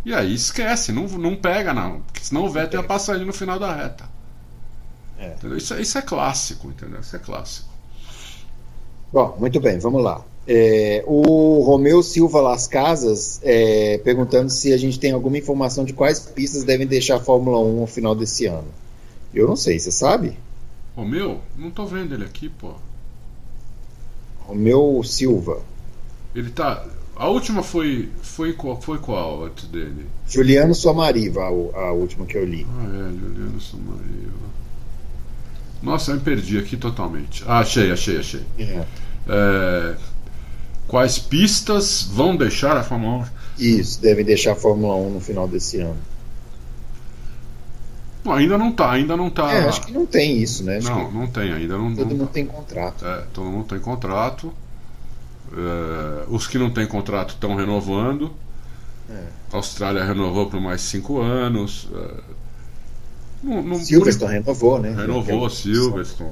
E aí esquece, não, não pega não, porque senão o Vettel ia passar ele no final da reta. É. Isso, isso é clássico, entendeu? Isso é clássico. Bom, muito bem, vamos lá. É, o Romeu Silva Las Casas é, perguntando se a gente tem alguma informação de quais pistas devem deixar a Fórmula 1 ao final desse ano. Eu não sei, você sabe? Romeu? Não tô vendo ele aqui, pô. Romeu Silva. Ele tá. A última foi. Foi qual, foi qual antes dele? Juliano Somariva, a, a última que eu li. Ah, é, Juliano Somariva. Nossa, eu me perdi aqui totalmente. Ah, achei, achei, achei. É. É, quais pistas vão deixar a Fórmula 1? Isso, devem deixar a Fórmula 1 no final desse ano. Bom, ainda não tá, ainda não tá. É, acho que não tem isso, né? Acho não, não tem, ainda não. Todo não mundo tá. tem contrato. É, todo mundo tem contrato. É, os que não têm contrato estão renovando. É. A Austrália renovou por mais cinco anos. É, não, não, Silverstone por... renovou, né? Renovou, Silverstone.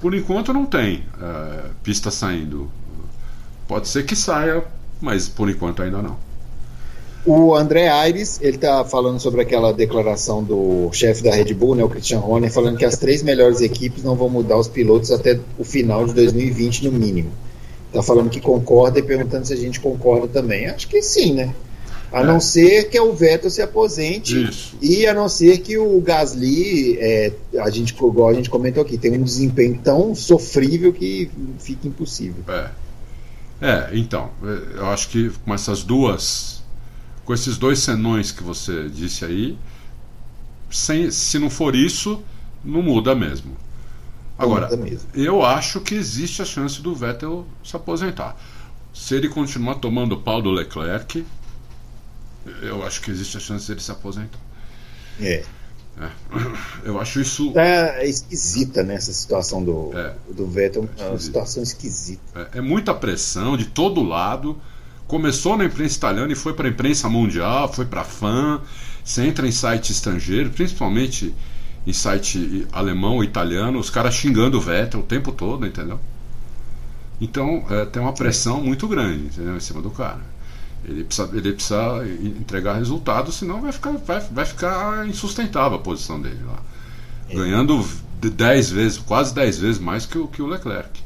Por enquanto não tem é, pista saindo. Pode ser que saia, mas por enquanto ainda não. O André Aires, ele está falando sobre aquela declaração do chefe da Red Bull, né, o Christian Horner, falando que as três melhores equipes não vão mudar os pilotos até o final de 2020 no mínimo. Está falando que concorda e perguntando se a gente concorda também. Acho que sim, né? A é. não ser que o Vettel se aposente Isso. e a não ser que o Gasly, é, a gente, igual a gente comentou aqui, tem um desempenho tão sofrível que fica impossível. É. É, então, é, eu acho que com essas duas, com esses dois senões que você disse aí, sem, se não for isso, não muda mesmo. Agora, eu acho que existe a chance do Vettel se aposentar. Se ele continuar tomando pau do Leclerc, eu acho que existe a chance dele se aposentar. É. é. [CLEARS THROAT] Eu acho isso. É, esquisita, né? Essa situação do, é. do Vettel. É uma situação esquisita. É, é, muita pressão de todo lado. Começou na imprensa italiana e foi para a imprensa mundial, foi para fã. Você entra em site estrangeiro, principalmente em site alemão italiano, os caras xingando o Vettel o tempo todo, entendeu? Então é, tem uma pressão muito grande entendeu? em cima do cara. Ele precisa, ele precisa entregar resultados, senão vai ficar, vai, vai ficar insustentável a posição dele lá. É. Ganhando 10 vezes, quase 10 vezes mais que o, que o Leclerc.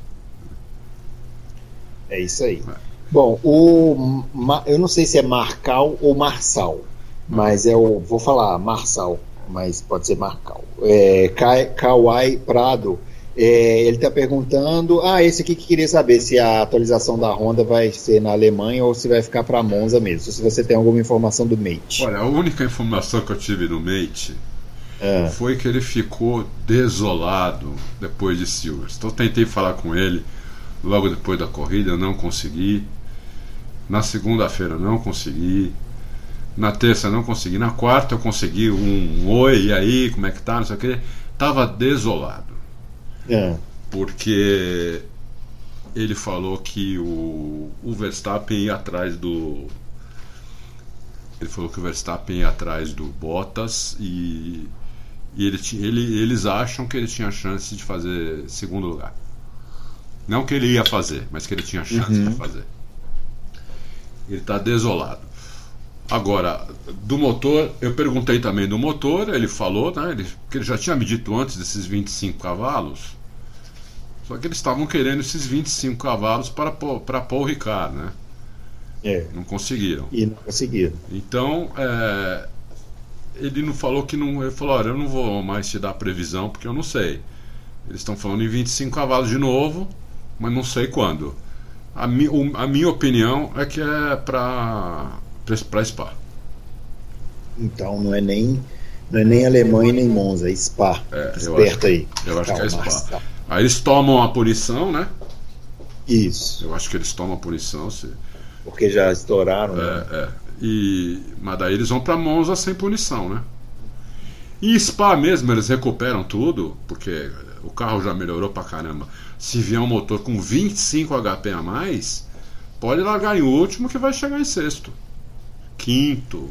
É isso aí. É. Bom, o, eu não sei se é Marcal ou Marçal, mas é o. Vou falar Marçal, mas pode ser Marcal. É, Kawai Prado é, ele está perguntando, ah, esse aqui que queria saber se a atualização da Honda vai ser na Alemanha ou se vai ficar para Monza mesmo. Se você tem alguma informação do Mate. Olha, a única informação que eu tive do Mate é. foi que ele ficou desolado depois de Silverstone. Então tentei falar com ele logo depois da corrida, não consegui. Na segunda-feira não consegui. Na terça não consegui. Na quarta eu consegui um, um oi, e aí, como é que tá? Não sei o que. Tava desolado. É. Porque ele falou que o, o Verstappen ia atrás do. Ele falou que o Verstappen ia atrás do Bottas e, e ele, ele, eles acham que ele tinha chance de fazer segundo lugar. Não que ele ia fazer, mas que ele tinha chance de fazer. Ele está desolado. Agora, do motor, eu perguntei também do motor, ele falou, né, ele, que ele já tinha me dito antes desses 25 cavalos. Só que eles estavam querendo esses 25 cavalos para, para Paul Ricard, né? É. Não conseguiram. E não conseguiram. Então, é, ele não falou que não. Ele falou: olha, eu não vou mais te dar previsão porque eu não sei. Eles estão falando em 25 cavalos de novo, mas não sei quando. A, mi, a minha opinião é que é para para Spa. Então não é nem não é nem Alemanha nem Monza, é Spa. É, eu Esperto aí. Eu acho que é Calma, Spa. Aí eles tomam a punição, né? Isso, Eu acho que eles tomam a punição. Se, porque já estouraram. né? É, é. E, mas daí eles vão pra Monza sem punição, né? E Spa mesmo, eles recuperam tudo, porque o carro já melhorou pra caramba. Se vier um motor com 25 HP a mais, pode largar em último que vai chegar em sexto. Quinto.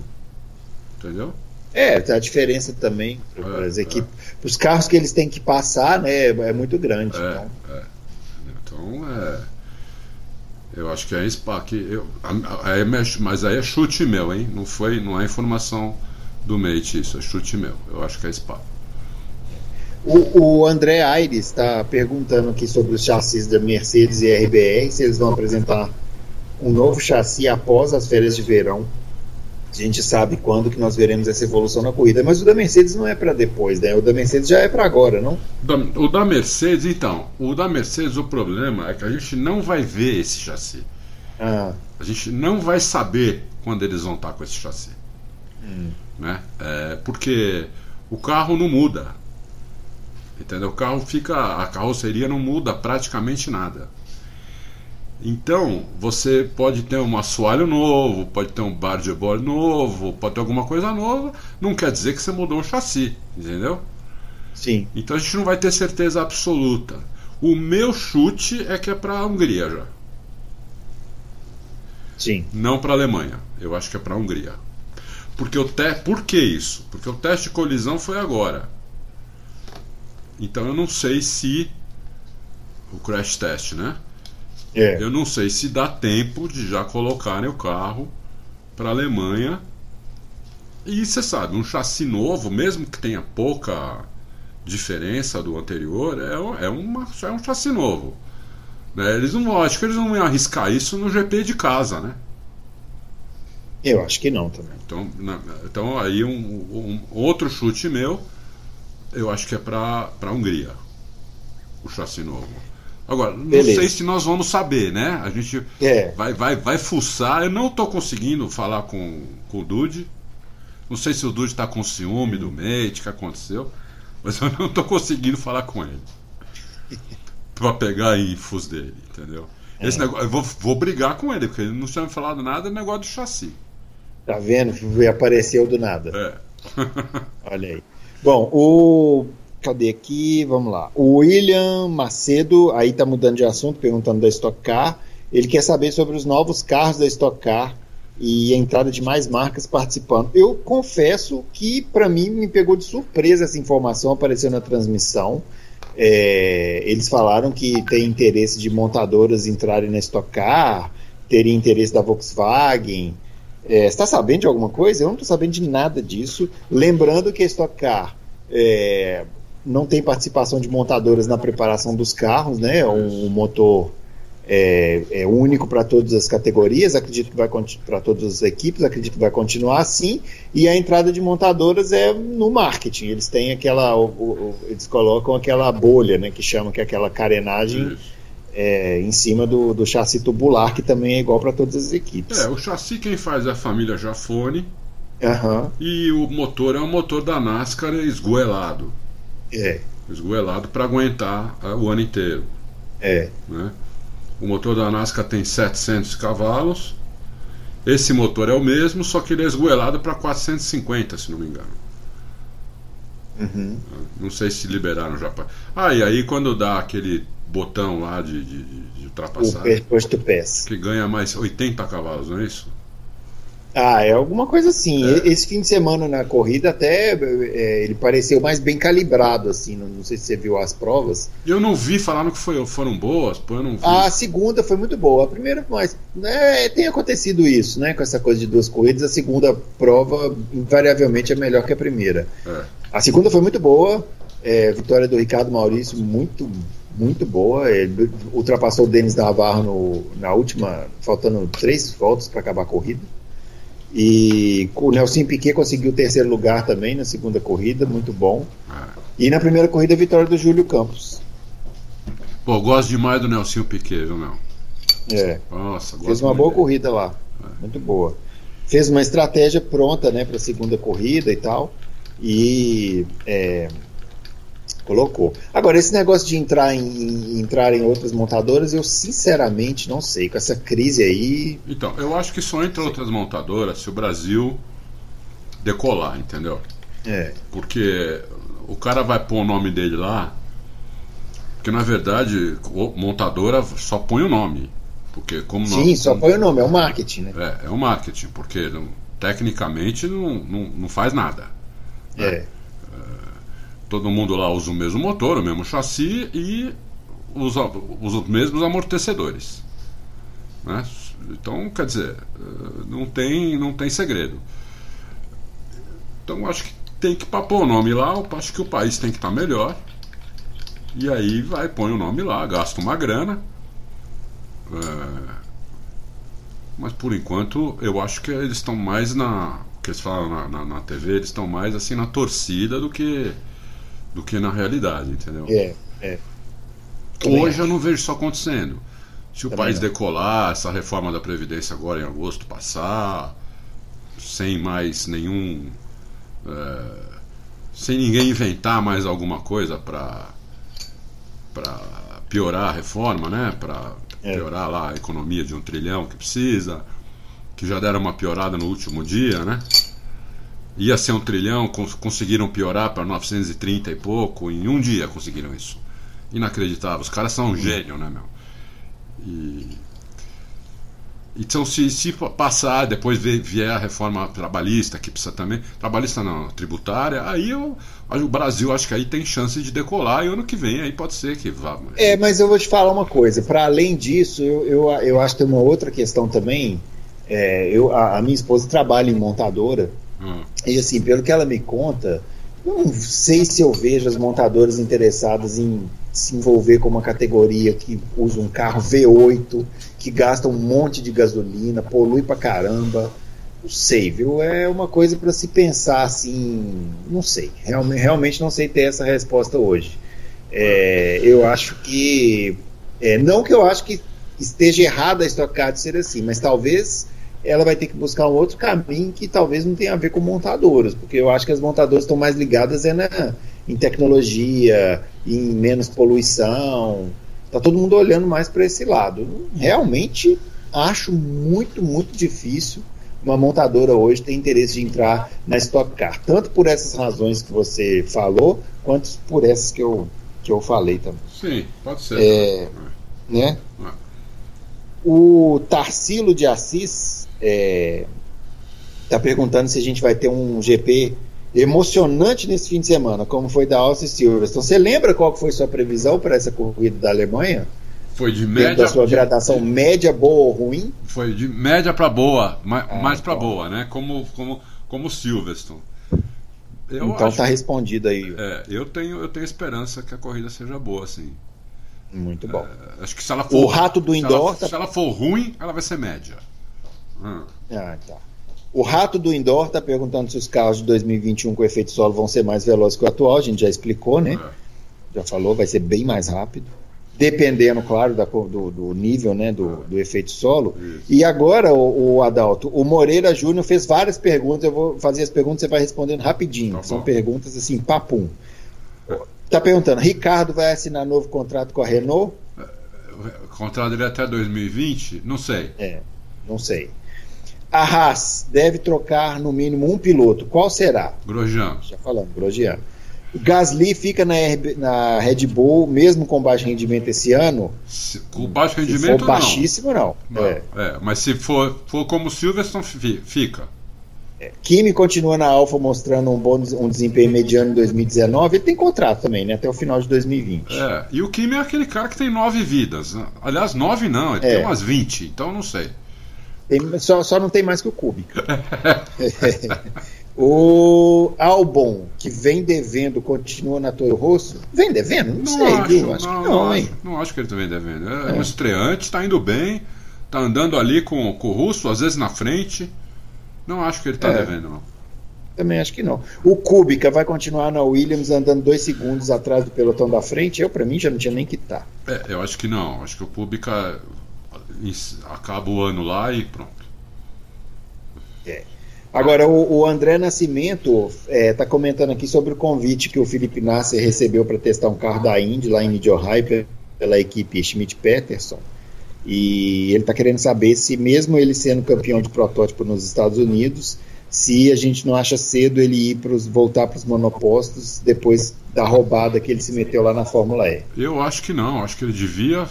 Entendeu? É, a diferença também para É, as equipes, os carros que eles têm que passar, né, é muito grande. É, então. é. Então é. Eu acho que é Spa que. Eu, é mas aí é chute meu, hein? Não, foi, não é informação do Mate isso, é chute meu. Eu acho que é Spa. O, o André Aires está perguntando aqui sobre os chassis da Mercedes e RBR, se eles vão apresentar um novo chassi após as férias de verão. A gente sabe quando que nós veremos essa evolução na corrida, mas o da Mercedes não é para depois, né? O da Mercedes já é para agora, não? O da Mercedes, então, o da Mercedes, o problema é que a gente não vai ver esse chassi. Ah, A gente não vai saber quando eles vão estar com esse chassi. Né? É, porque o carro não muda. Entendeu? O carro fica. A carroceria não muda praticamente nada. Então, você pode ter um assoalho novo, pode ter um bar de bore novo, pode ter alguma coisa nova, não quer dizer que você mudou o chassi, entendeu? sim. Então a gente não vai ter certeza absoluta. O meu chute é que é para a Hungria já, Sim. não para a Alemanha. Eu acho que é para a Hungria. Porque o te... Por que isso? Porque o teste de colisão foi agora. Então eu não sei se o crash test, né? É. Eu não sei se dá tempo de já colocarem o carro para a Alemanha. E você sabe, um chassi novo, mesmo que tenha pouca diferença do anterior, é, um- é, uma, é um chassi novo. Né? Eles não, acho que eles não iam arriscar isso no GP de casa, né? Eu acho que não também. Então, na- então aí um, um- outro chute meu, eu acho que é para a Hungria, o chassi novo. Agora, não Beleza. sei se nós vamos saber, né? A gente É. vai, vai, vai fuçar. Eu não estou conseguindo falar com, com o Dude. Não sei se o Dude está com ciúme do mate, o que aconteceu. Mas eu não estou conseguindo falar com ele. [LAUGHS] Pra pegar infos dele, entendeu? Esse negócio, eu vou, vou brigar com ele, porque ele não tinha me falado nada do negócio do chassi. Tá vendo? Apareceu do nada. É. Olha aí. Bom, o. Cadê aqui? Vamos lá. O William Macedo, aí tá mudando de assunto, perguntando da Stock Car. Ele quer saber sobre os novos carros da Stock Car e a entrada de mais marcas participando. Eu confesso que, para mim, me pegou de surpresa essa informação, apareceu na transmissão. É, eles falaram que tem interesse de montadoras entrarem na Stock Car, teria interesse da Volkswagen. É, está sabendo de alguma coisa? Eu não estou sabendo de nada disso. Lembrando que a Stock Car é, não tem participação de montadoras na preparação dos carros, né? É um, um motor é, é único para todas as categorias, acredito que vai para todas as equipes, acredito que vai continuar assim. E a entrada de montadoras é no marketing. Eles têm aquela, o- o- eles colocam aquela bolha, né? Que chamam que é aquela carenagem é, em cima do, do chassi tubular, que também é igual para todas as equipes. É, o chassi quem faz é a família Jafone Aham, e o motor é o motor da NASCAR esgoelado. É, Esgoelado para aguentar ah, o ano inteiro. é. né? O motor da NASCAR tem 700 cavalos Esse motor é o mesmo, só que ele é esgoelado para 450, se não me engano. Uhum. Não sei se liberaram já. pra- Ah, e aí quando dá aquele botão lá de, de, de O ultrapassagem, Push to Pass. que ganha mais 80 cavalos, não é isso? Ah, é alguma coisa assim. É. Esse fim de semana na corrida até é, ele pareceu mais bem calibrado, assim. Não, não sei se você viu as provas. Eu não vi, falaram que foi, foram boas, pô, eu não vi. A segunda foi muito boa. A primeira, mas né, tem acontecido isso, né? Com essa coisa de duas corridas, a segunda prova invariavelmente é melhor que a primeira. É. A segunda foi muito boa. é, vitória do Ricardo Maurício, muito, muito boa. Ele ultrapassou o Denis Navarro no, na última, faltando três voltas para acabar a corrida. E o Nelson Piquet conseguiu o terceiro lugar também na segunda corrida, muito bom. É. E na primeira corrida, a vitória do Júlio Campos. Pô, gosto demais do Nelsinho Piquet, viu, meu? É, Nossa, gosto fez uma boa dele. corrida lá, muito boa. Fez uma estratégia pronta, né, para a segunda corrida e tal. E é, colocou. Agora, esse negócio de entrar em, entrar em outras montadoras, eu sinceramente não sei. Com essa crise aí, Então, eu acho que só entra outras montadoras se o Brasil decolar, entendeu? é, Porque o cara vai pôr o nome dele lá, porque na verdade montadora só põe o nome. Porque como sim, não, só põe o nome, é o marketing, né? É, é o marketing, porque não- tecnicamente não, não, não faz nada. É, Todo mundo lá usa o mesmo motor, o mesmo chassi e usa, usa os mesmos amortecedores. Né? Então, quer dizer, eh, não tem, não tem segredo. Então, acho que tem que pôr o nome lá, acho que o país tem que estar melhor. E aí vai, põe o nome lá, gasta uma grana. Eh, mas por enquanto eu acho que eles estão mais na. O que eles falam na, na, na TV, eles estão mais assim na torcida do que do que na realidade, entendeu? é, é. Também Hoje eu não vejo isso acontecendo. Se o Também país não. decolar, essa reforma da Previdência agora em agosto passar, sem mais nenhum. eh, sem ninguém inventar mais alguma coisa para para piorar a reforma, né? Para É. piorar lá a economia de um trilhão que precisa, que já deram uma piorada no último dia, né? Ia ser um trilhão, cons- conseguiram piorar para 930 e pouco, em um dia conseguiram isso. Inacreditável. Os caras são um gênio, né, meu? E. Então, se, se passar, depois vie- vier a reforma trabalhista, que precisa também. Trabalhista não, tributária, aí eu, o Brasil acho que aí tem chance de decolar e ano que vem aí pode ser que vá. mas- É, mas eu vou te falar uma coisa. Para além disso, eu, eu, eu acho que tem uma outra questão também. É, eu, a, a minha esposa trabalha em montadora Ah, e assim, pelo que ela me conta, não sei se eu vejo as montadoras interessadas em se envolver com uma categoria que usa um carro V8, que gasta um monte de gasolina, polui pra caramba. Não sei, viu? É uma coisa para se pensar assim. Não sei. Realmente, realmente não sei ter essa resposta hoje. É, eu acho que. é, não que eu acho que esteja errada a Stock Car de ser assim, mas talvez ela vai ter que buscar um outro caminho que talvez não tenha a ver com montadoras, porque eu acho que as montadoras estão mais ligadas é na, em tecnologia, em menos poluição. Tá todo mundo olhando mais para esse lado. Realmente acho muito, muito difícil uma montadora hoje ter interesse de entrar na Stock Car, tanto por essas razões que você falou, quanto por essas que eu, que eu falei também. sim, pode ser. É, né? Ah. O Tarsilo de Assis está perguntando se a gente vai ter um GP emocionante nesse fim de semana, como foi da Austin Silverstone. Você lembra qual foi sua previsão para essa corrida da Alemanha? Foi de Dentro média. da sua de- gradação média, boa ou ruim? Foi de média para boa, ma- Ah, mais para então. boa, né? Como como como Silverstone. Eu então acho tá respondido aí. é, eu tenho eu tenho esperança que a corrida seja boa, assim. Muito bom. É, Acho que se ela for O rato do se indoor ela, tá- se ela for ruim, ela vai ser média. Hum. Ah, tá. O Rato do Indoor está perguntando se os carros de 2021 com efeito solo vão ser mais velozes que o atual. A gente já explicou, né? É. já falou, vai ser bem mais rápido, dependendo, claro, da do, do nível né, do, do efeito solo. Isso. E agora, o, o Adalto, o Moreira Júnior fez várias perguntas, eu vou fazer as perguntas você vai respondendo rapidinho. Tá São perguntas assim, papum. Tá perguntando, Ricardo vai assinar novo contrato com a Renault? O contrato dele é até 2020? Não sei. É, não sei. A Haas deve trocar no mínimo um piloto. Qual será? Grosjean. Já falamos, Grosjean. O Gasly fica na, RB na, Red Bull, mesmo com baixo rendimento esse ano? Se, com baixo rendimento, for baixíssimo, não. não. É. é. mas se for, for como o Silverstone, fica. É. Kimi continua na Alfa mostrando um bom um desempenho mediano em 2019. Ele tem contrato também, né? Até o final de 2020. É, e o Kimi é aquele cara que tem nove vidas. Né? Aliás, nove não, ele é. tem umas 20, então não sei. Tem, só, só não tem mais que o Kubica. [LAUGHS] O Albon, que vem devendo, continua na Toro Rosso? Vem devendo? Não, não sei, acho, viu? Acho não, que não, não hein? Acho, não acho que ele vem devendo. É, é. um estreante, está indo bem, está andando ali com, com o Russo, às vezes na frente. Não acho que ele está é. devendo, não. Também acho que não. O Kubica vai continuar na Williams andando dois segundos atrás do pelotão da frente? Eu, para mim, já não tinha nem que estar. Tá. É, eu acho que não. Acho que o Kubica acaba o ano lá e pronto. É. Agora, o, o André Nascimento está é, tá comentando aqui sobre o convite que o Felipe Nasser recebeu para testar um carro da Indy lá em Mid-Ohio pela equipe Schmidt-Peterson. E ele está querendo saber se, mesmo ele sendo campeão de protótipo nos Estados Unidos, se a gente não acha cedo ele ir pros, voltar para os monopostos depois da roubada que ele se meteu lá na Fórmula E. Eu acho que não, acho que ele devia,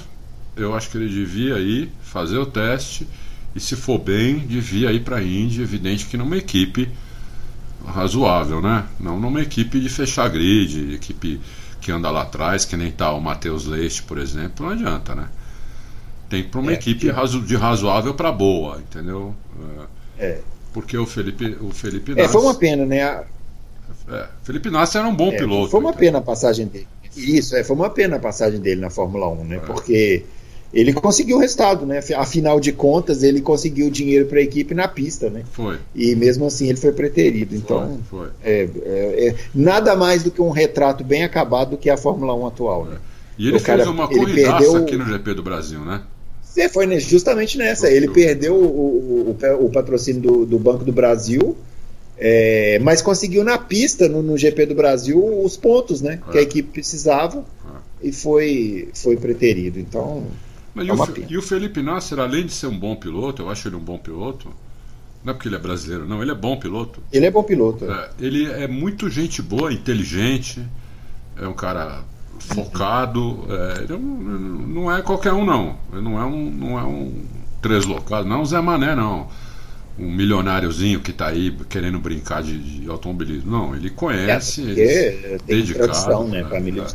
eu acho que ele devia ir fazer o teste e se for bem, devia ir para a Índia, evidente que numa equipe razoável, né? Não numa equipe de fechar grid, equipe que anda lá atrás, que nem tá o Matheus Leite, por exemplo, não adianta, né? Tem para uma é, equipe que... de razoável para boa, entendeu? É. Porque o Felipe, o Felipe Nassi, É, foi uma pena, né? A... É, Felipe Nassi era um bom é, piloto. Foi uma então. pena a passagem dele. Isso, é, foi uma pena a passagem dele na Fórmula 1, né? É. Porque ele conseguiu o resultado, né? Afinal de contas, ele conseguiu dinheiro para a equipe na pista, né? Foi. E mesmo assim ele foi preterido. Então, foi, foi. É, é, é, nada mais do que um retrato bem acabado do que a Fórmula 1 atual, né? E ele o fez cara, uma corridaça perdeu... aqui no GP do Brasil, né? É, foi justamente nessa. Ele perdeu o, o, o patrocínio do, do, Banco do Brasil, é, mas conseguiu na pista, no, no, GP do Brasil, os pontos né, que a é. equipe precisava é. e foi, foi preterido. Então. Mas é e, o, e, o, Felipe Nasser, além de ser um bom piloto, eu acho ele um bom piloto. Não é porque ele é brasileiro, não, ele é bom piloto. Ele é bom piloto. É, ele é muito gente boa, inteligente, é um cara focado. É, ele não é qualquer um, não. Ele não é um, não é um treslocado, não é um Zé Mané, não. Um milionáriozinho que está aí querendo brincar de, de, automobilismo. Não, ele conhece. É, ele é dedicado, tradição, né? Família é,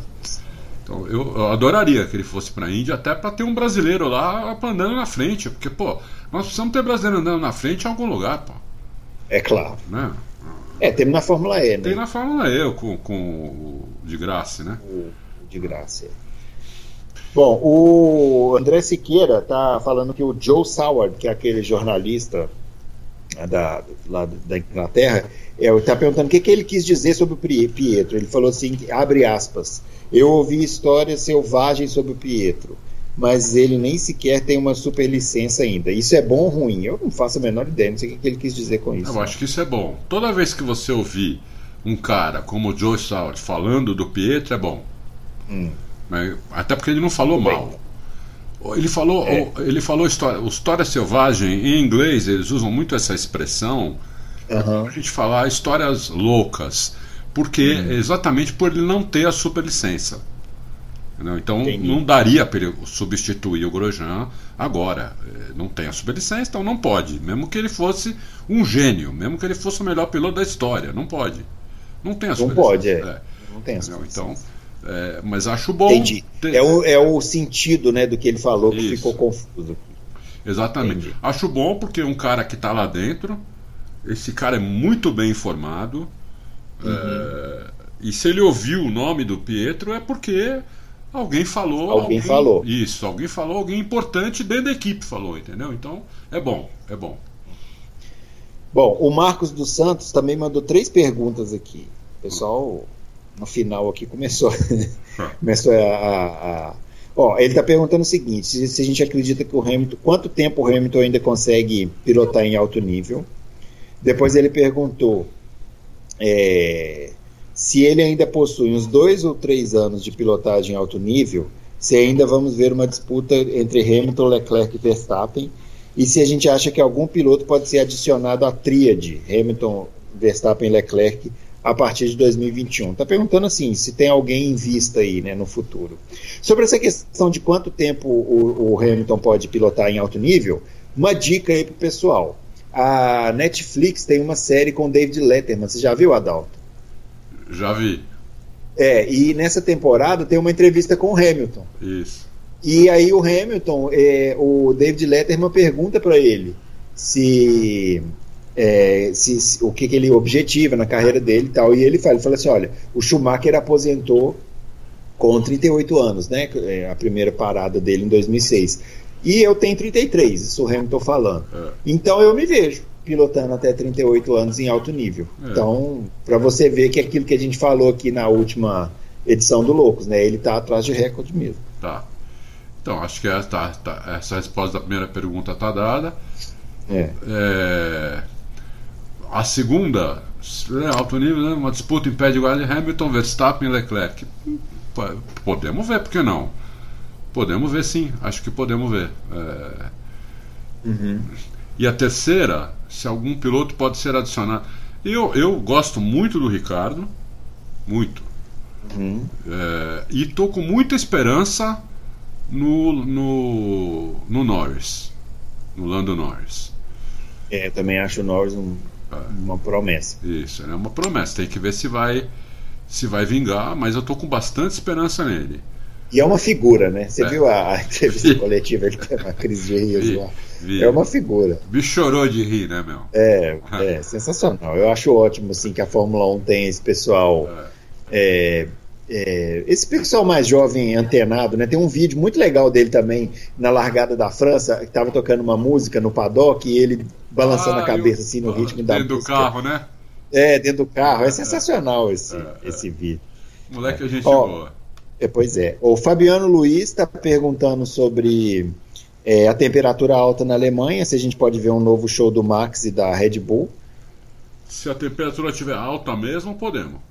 então, eu, eu, adoraria que ele fosse para a Índia, até para ter um brasileiro lá andando na frente, porque, pô, nós precisamos ter brasileiro andando na frente em algum lugar, pô. É claro. Né? É, temos na Fórmula E, né? Tem na Fórmula E, com, com o de graça, né? O de graça. Bom, o André Siqueira tá falando que o Joe Saward, que é aquele jornalista da, lá da Inglaterra, está é, perguntando o que, que ele quis dizer sobre o Pietro. Ele falou assim, abre aspas, eu ouvi histórias selvagens sobre o Pietro, mas ele nem sequer tem uma superlicença ainda. Isso é bom ou ruim? Eu não faço a menor ideia, não sei o que ele quis dizer com isso. Eu acho que isso é bom. Toda vez que você ouvir um cara como o Joe Saward falando do Pietro, é bom. Hum. Até porque ele não falou mal. Ele falou, é. ele falou história, história selvagem. Em inglês eles usam muito essa expressão uhum. a gente falar histórias loucas, porque uhum. exatamente por ele não ter a superlicença. Entendeu? Então Entendi. não daria para ele substituir o Grosjean agora. É, não tem a superlicença, então não pode. Mesmo que ele fosse um gênio, mesmo que ele fosse o melhor piloto da história, não pode. Não tem a superlicença. Não pode, é. é. Não tem a superlicença. Então, é, mas acho bom. Entendi. Ter... É, o, é o sentido né, do que ele falou que Isso. ficou confuso. Exatamente. Entendi. Acho bom porque um cara que está lá dentro, esse cara é muito bem informado. Uhum. É, e se ele ouviu o nome do Pietro é porque alguém falou. Alguém, alguém, falou. Isso, alguém falou, alguém importante dentro da equipe falou, entendeu? Então é bom, é bom. Bom, o Marcos dos Santos também mandou três perguntas aqui. Pessoal, no final aqui começou, [LAUGHS] começou a, a, a, Ó, ele está perguntando o seguinte: se, se, a gente acredita que o Hamilton, quanto tempo o Hamilton ainda consegue pilotar em alto nível? Depois ele perguntou é, se ele ainda possui uns dois ou três anos de pilotagem em alto nível, se ainda vamos ver uma disputa entre Hamilton, Leclerc e Verstappen. e se a gente acha que algum piloto pode ser adicionado à tríade Hamilton, Verstappen Leclerc a partir de 2021. Está perguntando assim, se tem alguém em vista aí né, no futuro. Sobre essa questão de quanto tempo o, o Hamilton pode pilotar em alto nível, uma dica aí para o pessoal. A Netflix tem uma série com David Letterman. Você já viu, Adalto? Já vi. É, e nessa temporada tem uma entrevista com o Hamilton. Isso. E aí o Hamilton, é, o David Letterman pergunta para ele se, é, se, se, o que, que, ele objetiva na carreira dele e tal. E ele fala, ele fala assim, olha, o Schumacher aposentou com 38 anos, né? É, a primeira parada dele em 2006. E eu tenho 33, isso o Hamilton falando. É. Então eu me vejo pilotando até 38 anos em alto nível. É. Então, para você ver que aquilo que a gente falou aqui na última edição do Loucos, né? Ele está atrás de recorde mesmo. Tá. Então, acho que essa, tá, tá, essa resposta da primeira pergunta está dada. É. é. A segunda, né, alto nível, né, uma disputa impede igual Hamilton, Verstappen e Leclerc. Podemos ver, por que não? Podemos ver sim, acho que podemos ver. É... Uhum. E a terceira, se algum piloto pode ser adicionado. Eu, eu gosto muito do Ricardo, muito. Uhum. É, e tô com muita esperança no, no, no Norris, no Lando Norris. É, também acho o Norris um, é. uma promessa. Isso, é uma promessa. Tem que ver se vai se vai vingar, mas eu tô com bastante esperança nele. E é uma figura, né? Você é. viu a, a entrevista [LAUGHS] coletiva ele tem uma crise de rios lá. É uma figura. Me chorou de rir, né, meu? É, [LAUGHS] é sensacional. Eu acho ótimo assim que a Fórmula 1 tem esse pessoal. É. É, é, esse pessoal mais jovem antenado, né? Tem um vídeo muito legal dele também na largada da França, que estava tocando uma música no paddock e ele balançando ah, a cabeça assim no ritmo da dentro música. Dentro do carro, né? É, dentro do carro. É sensacional esse, é, é. esse vídeo. Moleque, a gente Ó, boa. É, pois é. O Fabiano Luiz está perguntando sobre é, a temperatura alta na Alemanha, se a gente pode ver um novo show do Max e da Red Bull. Se a temperatura estiver alta mesmo, podemos.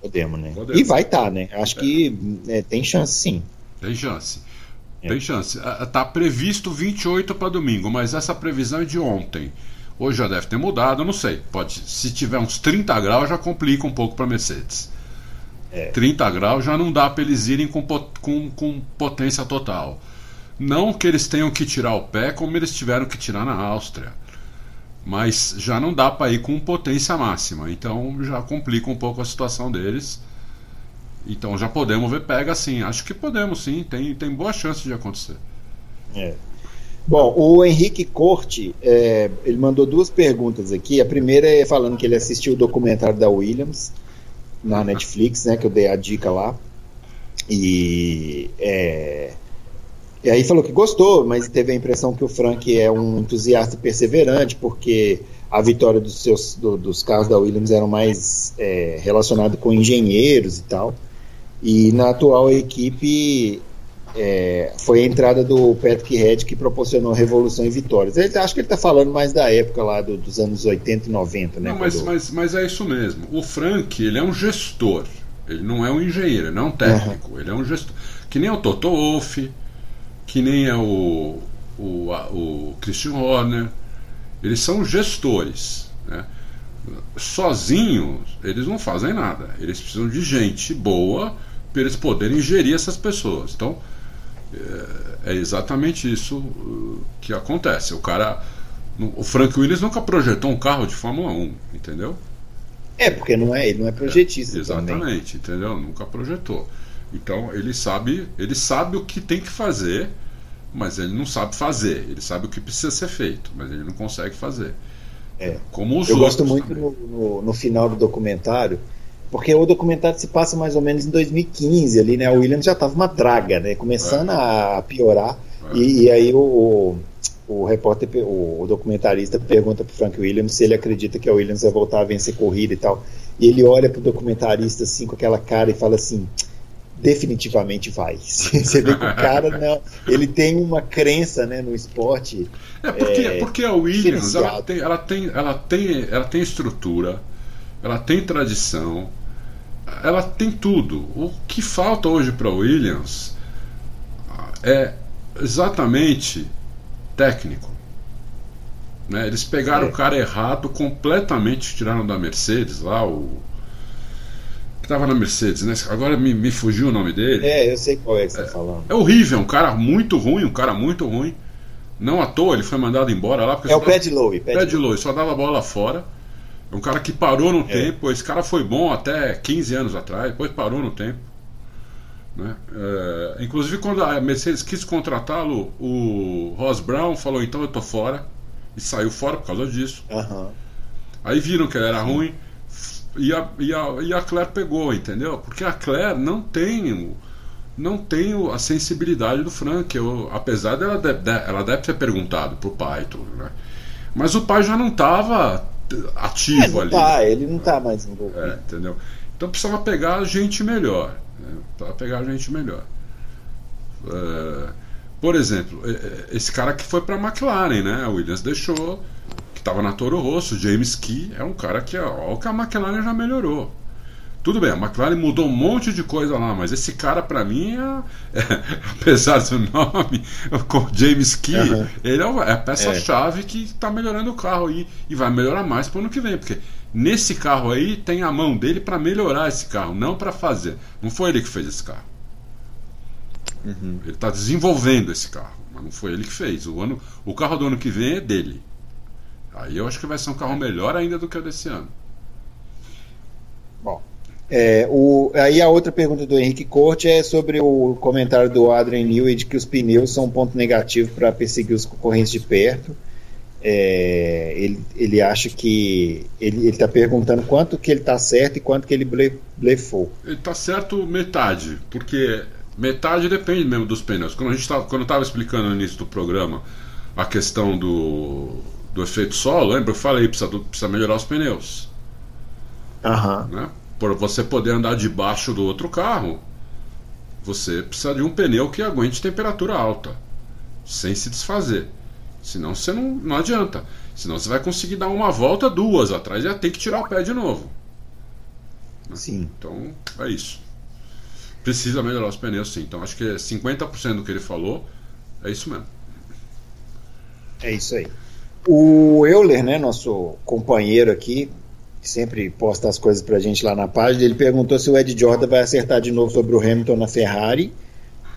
Podemos, né? Podemos. E vai estar, tá, né? Acho é. que é, tem chance sim. Tem chance. É. Tem chance. Está previsto 28 para domingo, mas essa previsão é de ontem. Hoje já deve ter mudado, não sei. Pode, se tiver uns 30 graus, já complica um pouco para Mercedes. É. 30 graus já não dá para eles irem com, com, com potência total. Não que eles tenham que tirar o pé como eles tiveram que tirar na Áustria mas já não dá para ir com potência máxima, então já complica um pouco a situação deles. Então já podemos ver pega sim, acho que podemos sim, tem, tem boa chance de acontecer. É. Bom, o Henrique Corte, é, ele mandou duas perguntas aqui. A primeira é falando que ele assistiu o documentário da Williams na Netflix, né, que eu dei a dica lá. E é, e aí falou que gostou, mas teve a impressão que o Frank é um entusiasta perseverante, porque a vitória dos seus do, dos carros da Williams eram mais é, relacionados com engenheiros e tal. E na atual equipe é, foi a entrada do Patrick Red que proporcionou revolução e vitórias. Ele, acho que ele está falando mais da época lá do, dos anos 80 e 90, né? Não, mas, quando... mas, mas é isso mesmo. O Frank, ele é um gestor. Ele não é um engenheiro, ele não é um técnico. Uhum. Ele é um gestor. Que nem o Toto Wolff, que nem é o, o, o Christian Horner, eles são gestores. Né? Sozinhos, eles não fazem nada. Eles precisam de gente boa para eles poderem gerir essas pessoas. Então, é, é exatamente isso uh, que acontece. O cara. O Frank Williams nunca projetou um carro de Fórmula 1, entendeu? É, porque não é, ele não é projetista. É, exatamente, também. entendeu? Nunca projetou. Então ele sabe, ele sabe o que tem que fazer, mas ele não sabe fazer. Ele sabe o que precisa ser feito, mas ele não consegue fazer. É. Como os Eu gosto muito no, no, no, final do documentário, porque o documentário se passa mais ou menos em 2015 ali, né? O Williams já estava uma draga, né? Começando é. a piorar. É. E, e, aí o, o repórter, o, documentarista pergunta para Frank Williams se ele acredita que a Williams vai voltar a vencer corrida e tal. E ele olha para o documentarista assim com aquela cara e fala assim: definitivamente vai. [LAUGHS] Você vê que o cara não, ele tem uma crença, né, no esporte. É porque, é, porque a Williams ela tem, ela tem, ela tem, ela tem estrutura, ela tem tradição, ela tem tudo. O que falta hoje para Williams é exatamente técnico. Né? Eles pegaram é. o cara errado completamente, tiraram da Mercedes lá, o. Que tava na Mercedes, né? Agora me, me fugiu o nome dele. É, eu sei qual é que você tá é, falando. É horrível, um cara muito ruim, um cara muito ruim. Não à toa, ele foi mandado embora lá. é o Pad Lowe. Pad Lowe, só dava bola fora. É um cara que parou no é. tempo. Esse cara foi bom até 15 anos atrás, depois parou no tempo. Né? É, inclusive, quando a Mercedes quis contratá-lo, o Ross Brown falou: então eu tô fora. E saiu fora por causa disso. Uhum. Aí viram que ele era ruim e a, e, a, e a Claire pegou, entendeu? Porque a Claire não tem não tem a sensibilidade do Frank. Eu, apesar dela deve, ela deve ter perguntado pro pai tudo, né? Mas o pai já não estava ativo é, ali. Tá, ele não tá mais envolvido. É, entendeu? Então precisava pegar gente melhor. Né? Precisava pegar gente melhor. É, por exemplo, esse cara que foi para a McLaren, né? A Williams deixou, que estava na Toro Rosso, James Key, é um cara que, ó, que a McLaren já melhorou. Tudo bem, a McLaren mudou um monte de coisa lá, mas esse cara, para mim, é, é, [LAUGHS] apesar do nome, com James Key, uhum. ele é, é a peça-chave é. que está melhorando o carro aí e vai melhorar mais para o ano que vem, porque nesse carro aí tem a mão dele para melhorar esse carro, não para fazer. Não foi ele que fez esse carro. Uhum. Ele está desenvolvendo esse carro, mas não foi ele que fez. O, ano, o carro do ano que vem é dele. Aí eu acho que vai ser um carro melhor ainda do que o desse ano. Bom, é, o, aí a outra pergunta do Henrique Corte é sobre o comentário do Adrian Newey de que os pneus são um ponto negativo para perseguir os concorrentes de perto. É, ele, ele acha que ele está perguntando quanto que ele está certo e quanto que ele blefou. Ele está certo metade, porque Metade depende mesmo dos pneus. Quando a gente tava, quando eu estava explicando no início do programa a questão do, do efeito solo, lembra? Eu falei precisa, precisa melhorar os pneus. Uhum. Né? Por você poder andar debaixo do outro carro, você precisa de um pneu que aguente temperatura alta, sem se desfazer. Senão você não, não adianta. Senão você vai conseguir dar uma volta, duas atrás e tem que tirar o pé de novo. Sim. Então é isso. Precisa melhorar os pneus, sim. Então acho que 50% do que ele falou é isso mesmo. É isso aí. O Euler, né, nosso companheiro aqui, que sempre posta as coisas pra gente lá na página, ele perguntou se o Ed Jordan vai acertar de novo sobre o Hamilton na Ferrari.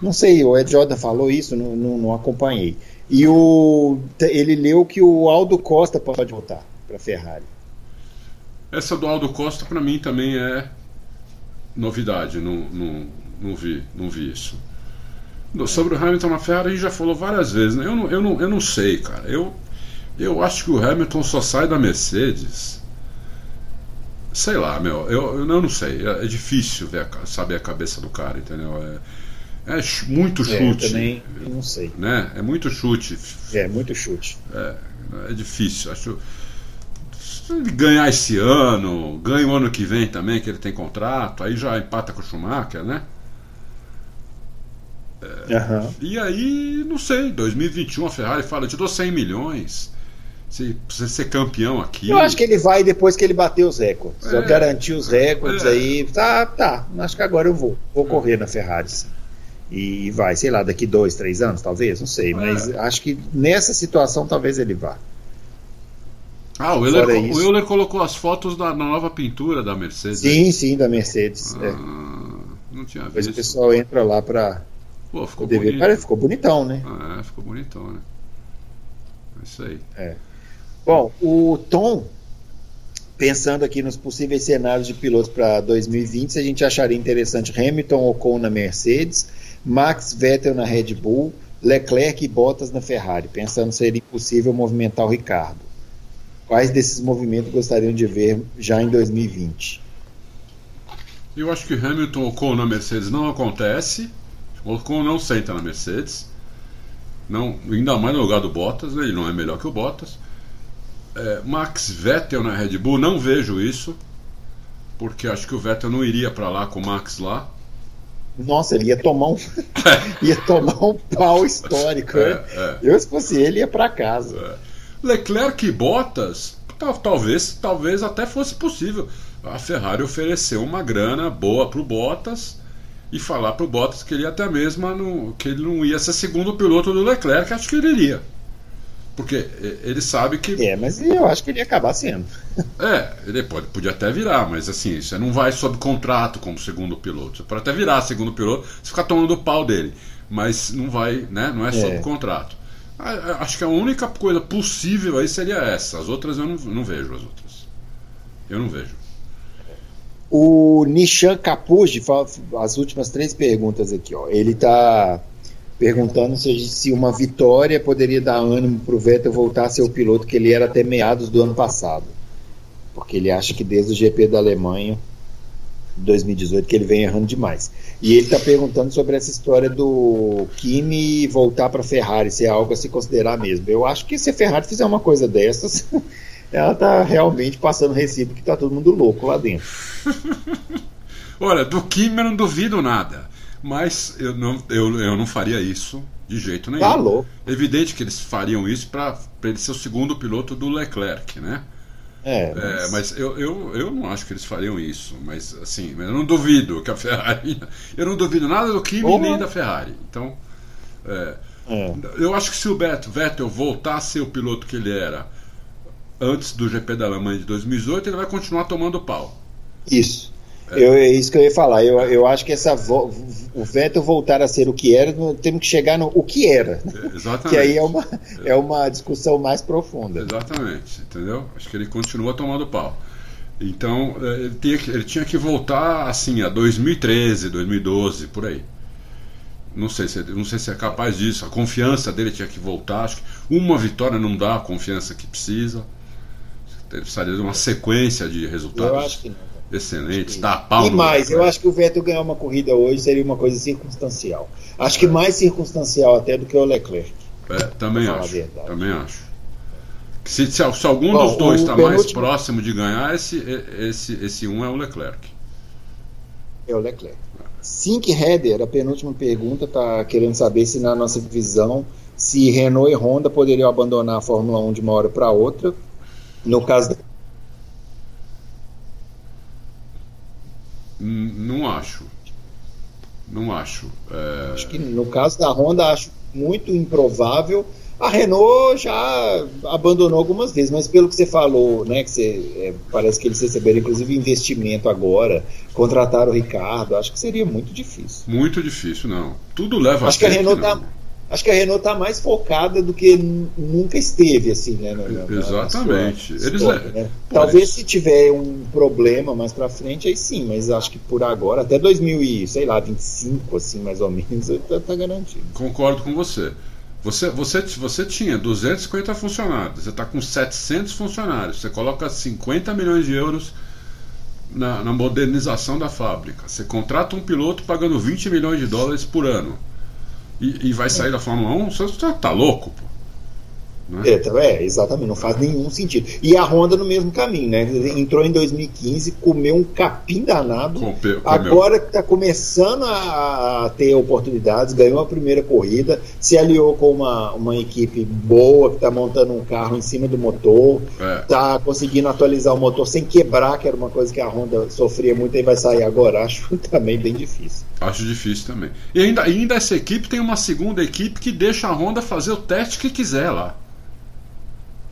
Não sei, o Ed Jordan falou isso, não, não, não acompanhei. E o, ele leu que o Aldo Costa pode voltar para Ferrari. Essa do Aldo Costa para mim também é novidade, não, não, não, vi, não vi isso. Sobre o Hamilton na Ferrari a gente já falou várias vezes, né? eu, não, eu, não, eu não sei, cara. Eu, eu acho que o Hamilton só sai da Mercedes. Sei lá, meu, eu, eu não sei. É, é difícil ver a, saber a cabeça do cara, entendeu? É, é muito chute. É, eu também não sei. Né? É muito chute. É, muito chute. É, é difícil. Acho se ele ganhar esse ano, ganha o ano que vem também, que ele tem contrato, aí já empata com o Schumacher, né? É, uhum. E aí, não sei, 2021 a Ferrari fala, te dou 100 milhões. Se você ser campeão aqui. Eu acho que ele vai depois que ele bater os recordes. É, eu garantir os recordes é. aí. Tá, tá. Acho que agora eu vou. Vou correr na Ferrari. Sim. E vai, sei lá, daqui dois, três anos, talvez, não sei. Mas é. acho que nessa situação talvez ele vá. Ah, o Euler, o Euler colocou as fotos da nova pintura da Mercedes. Sim, sim, da Mercedes. Ah, é. Não tinha Depois visto. o pessoal entra lá pra. Pô, ficou bonito. Cara, ficou bonitão, né? Ah, é, ficou bonitão, né? É isso aí. É. Bom, o Tom, pensando aqui nos possíveis cenários de pilotos para 2020, a gente acharia interessante Hamilton Ocon na Mercedes, Max Vettel na Red Bull, Leclerc e Bottas na Ferrari, pensando ser impossível movimentar o Ricardo. Quais desses movimentos gostariam de ver já em 2020? Eu acho que Hamilton Ocon na Mercedes não acontece. Ocon não senta na Mercedes. Não, ainda mais no lugar do Bottas, ele não é melhor que o Bottas. É, Max Vettel na Red Bull, não vejo isso. Porque acho que o Vettel não iria para lá com o Max lá. Nossa, ele ia tomar um, [LAUGHS] ia tomar um pau histórico. É, é. Eu, se fosse ele, ia para casa. É. Leclerc e Bottas, talvez, talvez até fosse possível a Ferrari oferecer uma grana boa para o Bottas e falar para o Bottas que ele até mesmo que ele não ia ser segundo piloto do Leclerc, acho que ele iria. Porque ele sabe que. É, mas eu acho que ele ia acabar sendo. [LAUGHS] É, ele pode, podia até virar, mas assim, você não vai sob contrato como segundo piloto. Você pode até virar segundo piloto, você ficar tomando o pau dele. Mas não vai, né? Não é sob é. contrato. Acho que a única coisa possível aí seria essa. As outras eu não, não vejo as outras. Eu não vejo. O Nishan Capuji, as últimas três perguntas aqui, ó. Ele está perguntando se, se uma vitória poderia dar ânimo para o Vettel voltar a ser o piloto que ele era até meados do ano passado. Porque ele acha que desde o GP da Alemanha, 2018, que ele vem errando demais. E ele está perguntando sobre essa história do Kimi voltar para a Ferrari, se é algo a se considerar mesmo. Eu acho que se a Ferrari fizer uma coisa dessas, [LAUGHS] ela está realmente passando recibo que está todo mundo louco lá dentro. [LAUGHS] Olha, do Kimi eu não duvido nada. Mas eu não, eu, eu não faria isso de jeito nenhum. Falou. Evidente que eles fariam isso para ele ser o segundo piloto do Leclerc, né? É, mas, é, mas eu, eu, eu não acho que eles fariam isso. Mas assim, eu não duvido que a Ferrari. [LAUGHS] Eu não duvido nada do Kimi nem da Ferrari. Então. É, é. Eu acho que se o Beto, Vettel voltar a ser o piloto que ele era antes do GP da Alemanha de 2018, ele vai continuar tomando pau. Isso. Eu, é isso que eu ia falar. Eu, eu acho que essa vo, o Vettel voltar a ser o que era, temos que chegar no o que era. Exatamente. Que aí é uma, é uma discussão mais profunda. Exatamente, entendeu? Acho que ele continua tomando pau. Então, é, ele tinha, que, ele tinha que voltar assim a 2013, 2012, por aí. Não sei, se, não sei se é capaz disso. A confiança dele tinha que voltar. Acho que uma vitória não dá a confiança que precisa. Precisaria de uma sequência de resultados. Eu acho que não excelente, está a pau. E mais, eu acho que o Vettel ganhar uma corrida hoje seria uma coisa circunstancial. Acho que mais circunstancial até do que o Leclerc. É, também acho. Também acho. Se, se, se algum Bom, dos dois está penúltimo... mais próximo de ganhar, esse, esse, esse um é o Leclerc. É o Leclerc. Sink Header, a penúltima pergunta, está querendo saber se na nossa visão se Renault e Honda poderiam abandonar a Fórmula 1 de uma hora para outra. No caso Não acho. Não acho. É... Acho que no caso da Honda, acho muito improvável. A Renault já abandonou algumas vezes, mas pelo que você falou, né, que você, é, parece que eles receberam inclusive investimento agora, contrataram o Ricardo, acho que seria muito difícil. Muito difícil, não. Tudo leva acho a que a Renault está acho que a Renault está mais focada do que nunca esteve, assim, né? Na, na, Exatamente. Na Eles história, né? Talvez se tiver um problema mais para frente, aí sim, mas acho que por agora, até 2025, assim, mais ou menos, está [LAUGHS] tá garantido. Concordo com você. Você, você, você tinha 250 funcionários, você está com 700 funcionários, você coloca 50 milhões de euros na, na modernização da fábrica, você contrata um piloto pagando 20 milhões de dólares por ano e, e vai sair da Fórmula 1, você tá, tá louco, pô. Né? É, tá, é, exatamente, não faz nenhum sentido. E a Honda no mesmo caminho, né? Entrou em 2015, comeu um capim danado. Agora que está começando a, a, ter oportunidades, ganhou a primeira corrida, se aliou com uma, uma equipe boa que está montando um carro em cima do motor, está é. conseguindo atualizar o motor sem quebrar, que era uma coisa que a Honda sofria muito e vai sair agora. [LAUGHS] Acho também bem difícil. Acho difícil também. E ainda, ainda essa equipe tem uma segunda equipe que deixa a Honda fazer o teste que quiser lá.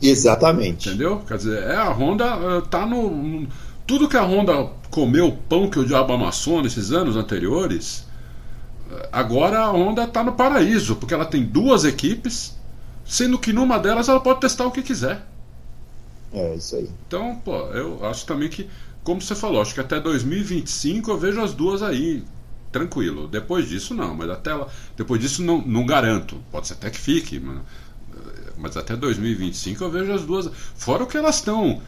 Exatamente. Entendeu? Quer dizer, é, a Honda uh, tá no. Tudo que a Honda comeu, o pão que o diabo amassou nesses anos anteriores, uh, agora a Honda está no paraíso, porque ela tem duas equipes, sendo que numa delas ela pode testar o que quiser. É, isso aí. Então, pô, eu acho também que, como você falou, acho que até 2025 eu vejo as duas aí, tranquilo. Depois disso, não, mas até lá, depois disso não, não garanto. Pode ser até que fique, mas mas até 2025 eu vejo as duas. Fora o que elas estão.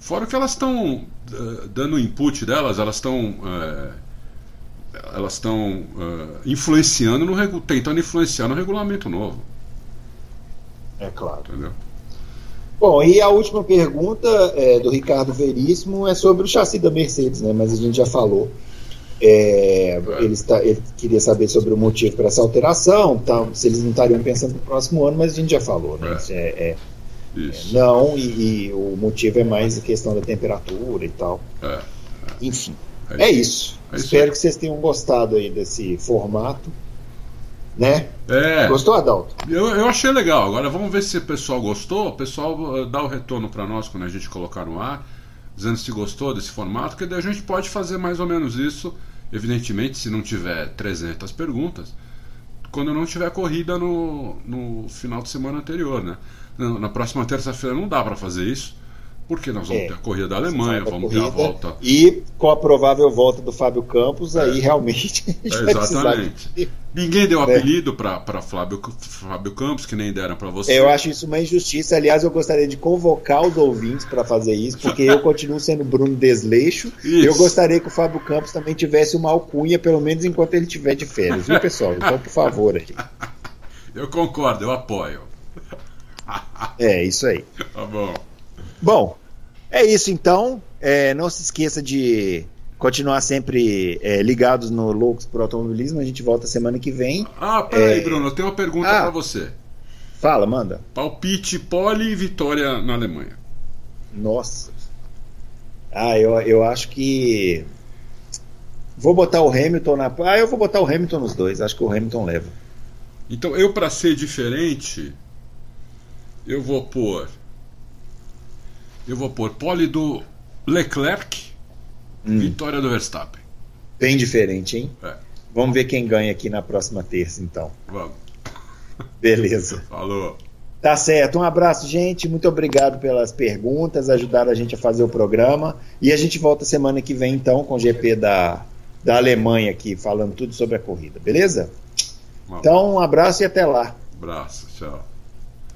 Fora o que elas estão uh, dando input delas, elas estão. Uh, elas estão uh, influenciando no tentando influenciar no regulamento novo. É claro. Entendeu? Bom, e a última pergunta é, do Ricardo Veríssimo é sobre o chassi da Mercedes, né? Mas a gente já falou. É, ele, está, ele, queria saber sobre o motivo para essa alteração, tá, se eles não estariam pensando no próximo ano, mas a gente já falou, né? É. É, é, não, e, e, o motivo é mais a questão da temperatura e tal. É. Enfim, é, isso. Espero que vocês tenham gostado aí desse formato. Né? É. Gostou, Adalto? Eu, eu achei legal. Agora vamos ver se o pessoal gostou. O pessoal uh, dá o retorno para nós quando a gente colocar no ar, dizendo se gostou desse formato, que daí a gente pode fazer mais ou menos isso. Evidentemente, se não tiver 300 perguntas, quando não tiver corrida no, no final de semana anterior, né? Na, na próxima terça-feira não dá para fazer isso porque nós vamos É. ter a corrida da Alemanha, vamos ter a volta. E com a provável volta do Fábio Campos, aí realmente [LAUGHS] Exatamente. de- Ninguém deu É. apelido para Fábio, Fábio Campos, que nem deram para você. Eu acho isso uma injustiça. Aliás, eu gostaria de convocar os ouvintes para fazer isso, porque eu continuo sendo Bruno Desleixo. Isso. Eu gostaria que o Fábio Campos também tivesse uma alcunha, pelo menos enquanto ele estiver de férias, viu, pessoal? Então, por favor, aí. [LAUGHS] Eu concordo, eu apoio. É, isso aí. Tá bom. Bom, é isso então. É, não se esqueça de continuar sempre é, ligados no Loucos por Automobilismo. A gente volta semana que vem. Ah, peraí, É. Bruno, eu tenho uma pergunta Ah. para você. Fala, manda. Palpite pole e vitória na Alemanha. Nossa. Ah, eu, eu acho que. Vou botar o Hamilton na. Ah, eu vou botar o Hamilton nos dois. Acho que o Hamilton leva. Então, eu para ser diferente, eu vou pôr. Eu vou pôr pole do Leclerc, Hum, vitória do Verstappen. bem diferente, hein? É, Vamos ver quem ganha aqui na próxima terça, então. vamos. Beleza. Falou. Tá certo. Um abraço, gente. Muito obrigado pelas perguntas, ajudaram a gente a fazer o programa. E a gente volta semana que vem, então, com o GP da, da Alemanha aqui, falando tudo sobre a corrida, beleza? Um Então, um abraço e até lá. abraço, tchau.